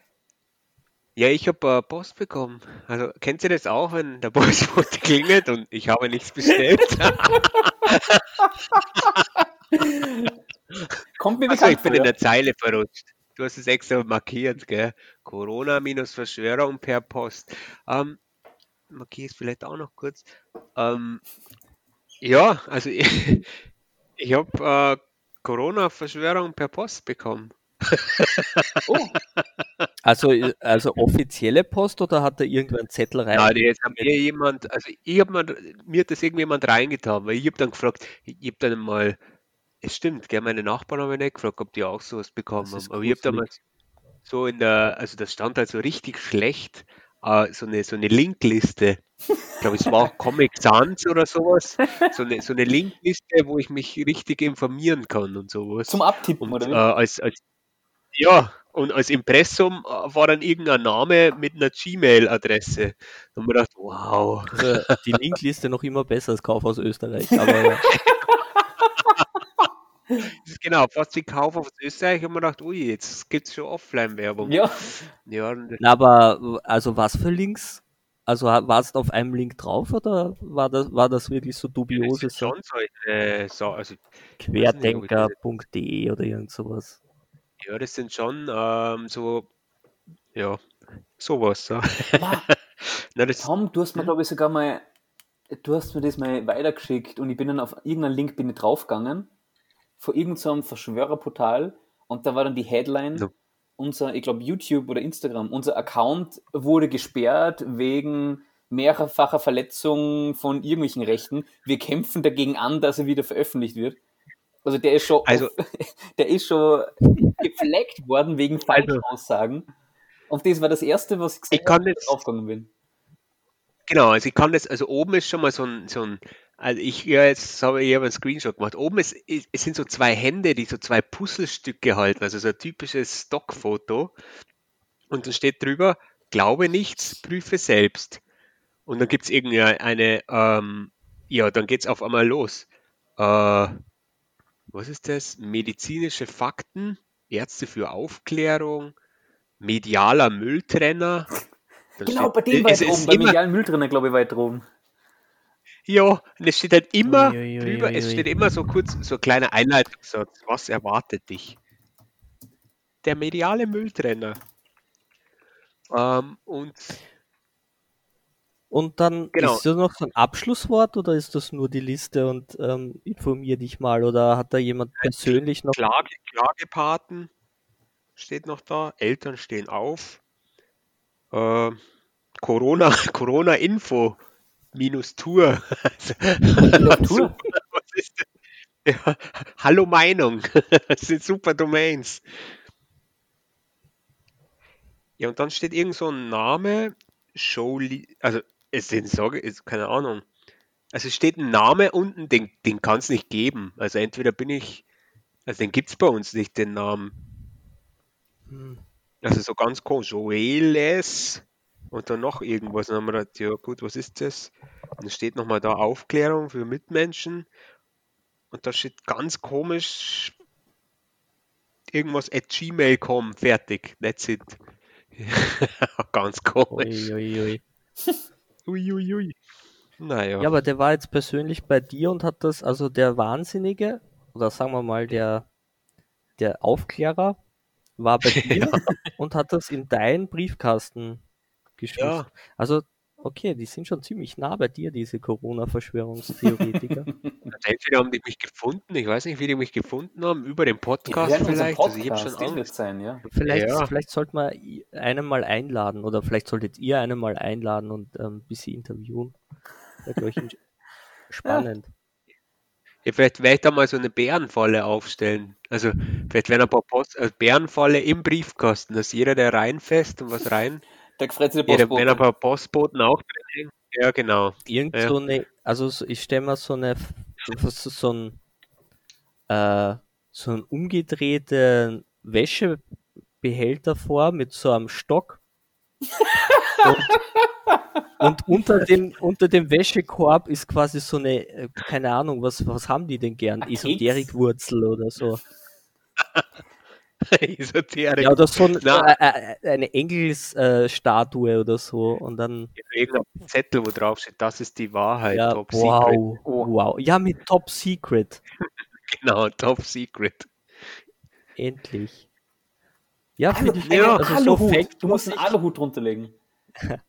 Ja, ich habe äh, Post bekommen. Also, kennt ihr das auch, wenn der [LAUGHS] Postbote klingelt und ich habe nichts bestellt? [LAUGHS] Kommt mir Also, ich bin vor, in der Zeile verrutscht. Du hast es extra markiert, gell? Corona minus Verschwörung per Post. Ähm, markiere es vielleicht auch noch kurz. Ähm, ja, also ich, [LAUGHS] ich habe äh, Corona-Verschwörung per Post bekommen. [LAUGHS] Oh, Also, also offizielle Post oder hat da irgendwer einen Zettel rein? Ja, jetzt hat mir jemand, also ich habe mir, mir hat das irgendjemand reingetan, weil ich habe dann gefragt, ich habe dann mal, es stimmt, gell, meine Nachbarn haben mich nicht gefragt, ob die auch sowas bekommen haben. Aber ich habe damals so in der, also das stand halt so richtig schlecht, äh, so eine, so eine Linkliste. Ich glaube, es war Comic Sans oder sowas. So eine, so eine Linkliste, wo ich mich richtig informieren kann und sowas. zum Abtippen, Und oder äh, wie? als, als, ja, und als Impressum äh, war dann irgendein Name mit einer Gmail-Adresse. Da haben wir gedacht, wow. Also die [LAUGHS] Linkliste noch immer besser als Kauf aus Österreich. Aber ja. [LAUGHS] Genau, fast wie Kauf auf Österreich und man gedacht, ui, jetzt gibt es schon Offline-Werbung. Ja. Ja, Na, aber also was für Links? Also warst du auf einem Link drauf oder war das, war das wirklich so das dubiose sind so schon solche, so, also, querdenker.de oder irgend sowas? ja, das sind schon ähm, so, ja, sowas. So. Ma, [LAUGHS] Na, das, Tom, du hast mir, glaube ich, sogar mal, du hast mir das mal weitergeschickt und ich bin dann auf irgendeinen Link bin ich draufgegangen, von irgendeinem Verschwörerportal und da war dann die Headline, No. unser, ich glaube, YouTube oder Instagram, unser Account wurde gesperrt wegen mehrfacher Verletzung von irgendwelchen Rechten. Wir kämpfen dagegen an, dass er wieder veröffentlicht wird. Also der ist schon, Also- auf, [LAUGHS] der ist schon gefleckt worden wegen falschen Aussagen. Und das war das Erste, was ich gesehen Ich habe, als ich jetzt- draufgegangen bin. Genau, also ich kann das, also oben ist schon mal so ein, so ein also ich ja jetzt habe ich habe einen Screenshot gemacht. Oben ist, es sind so zwei Hände, die so zwei Puzzlestücke halten, also so ein typisches Stockfoto. Und dann steht drüber, glaube nichts, prüfe selbst. Und dann gibt es irgendwie eine, ähm, ja, dann geht es auf einmal los. Äh, was ist das? Medizinische Fakten, Ärzte für Aufklärung, medialer Mülltrenner. Dann Genau, steht- bei dem weit es ist oben, bei medialen Mülltrenner, glaube ich, weit oben. Ja, und es steht halt immer Ui, ui, drüber, ui, es steht immer so kurz, so ein kleiner Einleitungssatz. Was erwartet dich? Der mediale Mülltrenner. Ähm, und Und dann Genau. ist das noch so ein Abschlusswort oder ist das nur die Liste und ähm, informier dich mal oder hat da jemand persönlich noch Klage, Klagepaten steht noch da. Eltern stehen auf. Äh, Corona, [LAUGHS] Corona-Info minus Tour. [LAUGHS] Tour? Was ist das? Ja, Hallo Meinung. [LAUGHS] Das sind super Domains. Ja, und dann steht irgend so ein Name, Show, also es sind sage ist keine Ahnung. Also es steht ein Name unten, den, den kann es nicht geben. Also entweder bin ich, also den gibt es bei uns nicht, den Namen. Hm. Also so ganz komisch, Joeles und dann noch irgendwas. Und dann haben wir gedacht, ja gut, was ist das? Und dann steht nochmal da Aufklärung für Mitmenschen. Und da steht ganz komisch irgendwas at gmail.com, fertig, that's it. [LAUGHS] ganz komisch. Ui, ui, ui. [LAUGHS] Uiuiui. Ui, ui. Naja. Ja, aber der war jetzt persönlich bei dir und hat das, also der Wahnsinnige, oder sagen wir mal der, der Aufklärer, war bei [LAUGHS] dir und hat das in deinen Briefkasten geschmissen. Ja. Also, okay, die sind schon ziemlich nah bei dir, diese Corona-Verschwörungstheoretiker. [LAUGHS] Entweder haben die mich gefunden, ich weiß nicht, wie die mich gefunden haben, über den Podcast unseren vielleicht. Also ich schon Podcast, Angst. sein, ja. vielleicht, Ja. vielleicht sollte man einen mal einladen oder vielleicht solltet ihr einen mal einladen und ähm, ein bisschen interviewen. Wäre, glaube [LAUGHS] spannend. Ja, vielleicht werde ich da mal so eine Bärenfalle aufstellen. Also vielleicht werden ein paar Post also Bärenfalle im Briefkasten, dass jeder, der reinfässt und was rein, Da gefreut sich der ja, da werden ein Postbote. paar Postboten auch drin hängen. Ja, genau. Irgend Ja. so eine, also so- ich stelle mir so eine, so, so ein, äh, so einen umgedrehten Wäschebehälter vor mit so einem Stock. und, und unter dem, unter dem Wäschekorb ist quasi so eine, äh, keine Ahnung, was, was haben die denn gern? Esoterikwurzel oder so. [LAUGHS] Esoterik. Ja, oder so ein, Na. äh, äh, eine Engelsstatue äh, oder so. Und dann, Irgendein Zettel, wo drauf steht, das ist die Wahrheit. ja, Top Secret. wow, Oh. wow. Ja, mit Top Secret. [LAUGHS] Genau, Top Secret. Endlich. Ja, finde ich Ja, also so fängt, Du man musst einen sich, Aluhut drunter legen. [LAUGHS]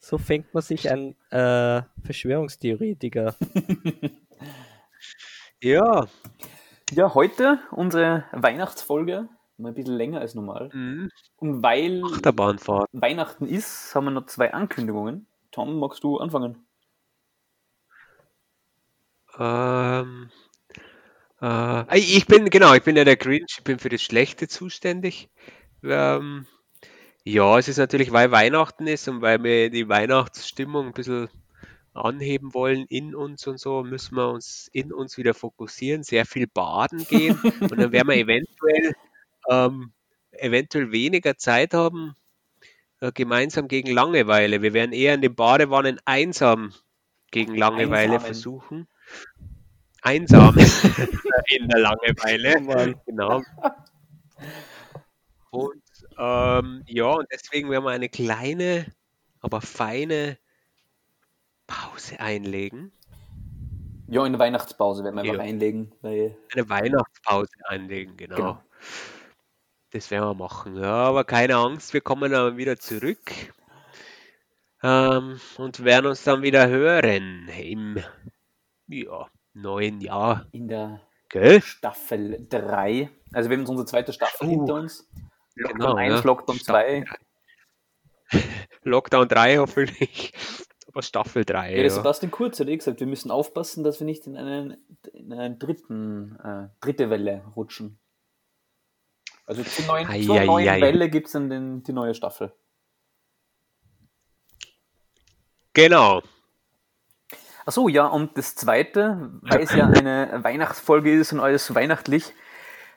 so fängt man sich ein äh, Verschwörungstheoretiker. Ja. Ja, heute unsere Weihnachtsfolge, mal ein bisschen länger als normal. Mhm. Und weil Achterbahnfahrt. Weihnachten ist, haben wir noch zwei Ankündigungen. Tom, magst du anfangen? Ähm, äh, ich bin, genau, ich bin ja der Grinch, ich bin für das Schlechte zuständig. Ähm, ja, es ist natürlich, weil Weihnachten ist und weil wir die Weihnachtsstimmung ein bisschen anheben wollen in uns und so, müssen wir uns in uns wieder fokussieren, sehr viel baden gehen und dann werden wir [LAUGHS] eventuell, ähm, eventuell weniger Zeit haben, äh, gemeinsam gegen Langeweile. Wir werden eher in den Badewannen einsam gegen Langeweile Einsamen. versuchen. einsam [LAUGHS] in der Langeweile. Mann. Genau. Und ähm, ja, und deswegen werden wir eine kleine, aber feine Pause einlegen. Ja, in der Weihnachtspause werden wir einfach Ja. einlegen, weil Eine Weihnachtspause einlegen, genau. Genau. Das werden wir machen. Ja, aber keine Angst, wir kommen dann wieder zurück ähm, und werden uns dann wieder hören im ja, neuen Jahr. in der Gell? Staffel 3, also wir haben unsere zweite Staffel Uh, hinter uns. Lockdown Genau, 1, ja. Lockdown 2. [LAUGHS] Lockdown 3 hoffentlich, aber Staffel 3. Ja, der Sebastian Kurz hat eh gesagt, wir müssen aufpassen, dass wir nicht in einen, in einen dritten, äh, dritte Welle rutschen. Also zur neuen, Ei, zur ei, neuen ei. Welle gibt es dann den, die neue Staffel. Genau. Achso, ja, und das zweite, weil es ja eine [CLEARS THROAT] Weihnachtsfolge ist und alles weihnachtlich,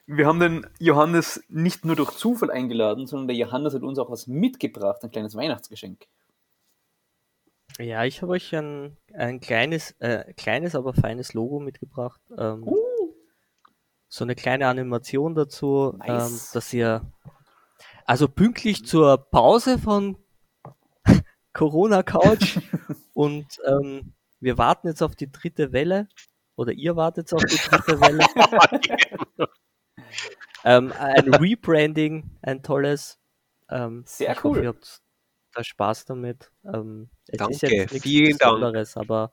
wir haben den Johannes nicht nur durch Zufall eingeladen, sondern der Johannes hat uns auch was mitgebracht, ein kleines Weihnachtsgeschenk. Ja, ich habe euch ein, ein kleines, äh, kleines, aber feines Logo mitgebracht. Ähm, So eine kleine Animation dazu, ähm, Nice. dass ihr also pünktlich zur Pause von [LAUGHS] Corona Couch [LAUGHS] und ähm, wir warten jetzt auf die dritte Welle oder ihr wartet auf die dritte Welle. [LAUGHS] ähm, ein Rebranding, ein tolles. Ähm, Sehr ich hoffe, cool. ihr habt da Spaß damit. Ähm, es Danke, ist jetzt nichts vielen Dank. Besonderes, aber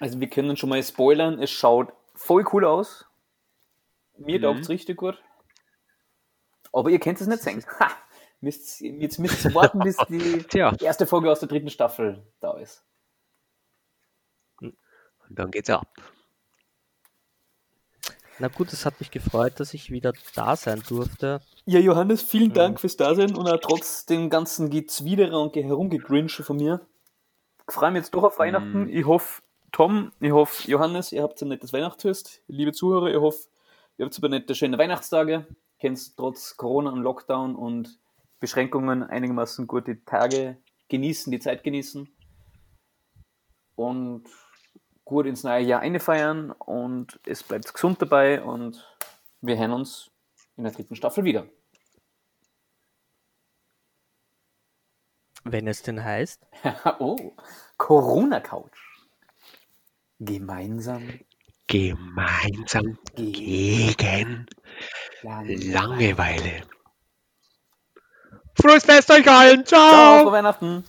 Also wir können schon mal spoilern, es schaut voll cool aus. Mir Mhm. taugt es richtig gut. Aber ihr könnt es nicht sehen. Ha! Müsst, jetzt müsst ihr warten, bis die [LAUGHS] Tja, erste Folge aus der dritten Staffel da ist. und dann geht's ab. Na gut, es hat mich gefreut, dass ich wieder da sein durfte. Ja, Johannes, vielen Dank fürs Dasein und auch trotz dem ganzen Gezwiderer und Herumgegrinsche von mir. Ich freue mich jetzt doch auf Weihnachten. Ich hoffe, Tom, ich hoffe, Johannes, ihr habt ein nettes Weihnachtsfest. Liebe Zuhörer, ich hoffe, ihr habt super nette, schöne Weihnachtstage. Könnt trotz Corona und Lockdown und Beschränkungen einigermaßen gut die Tage genießen, die Zeit genießen. Und gut ins neue Jahr einfeiern und es bleibt gesund dabei und wir hören uns in der dritten Staffel wieder. Wenn es denn heißt. [LAUGHS] oh, Corona Couch. Gemeinsam Gemeinsam gegen. Langeweile. Frohes Fest euch allen. Ciao, Ciao. frohe Weihnachten.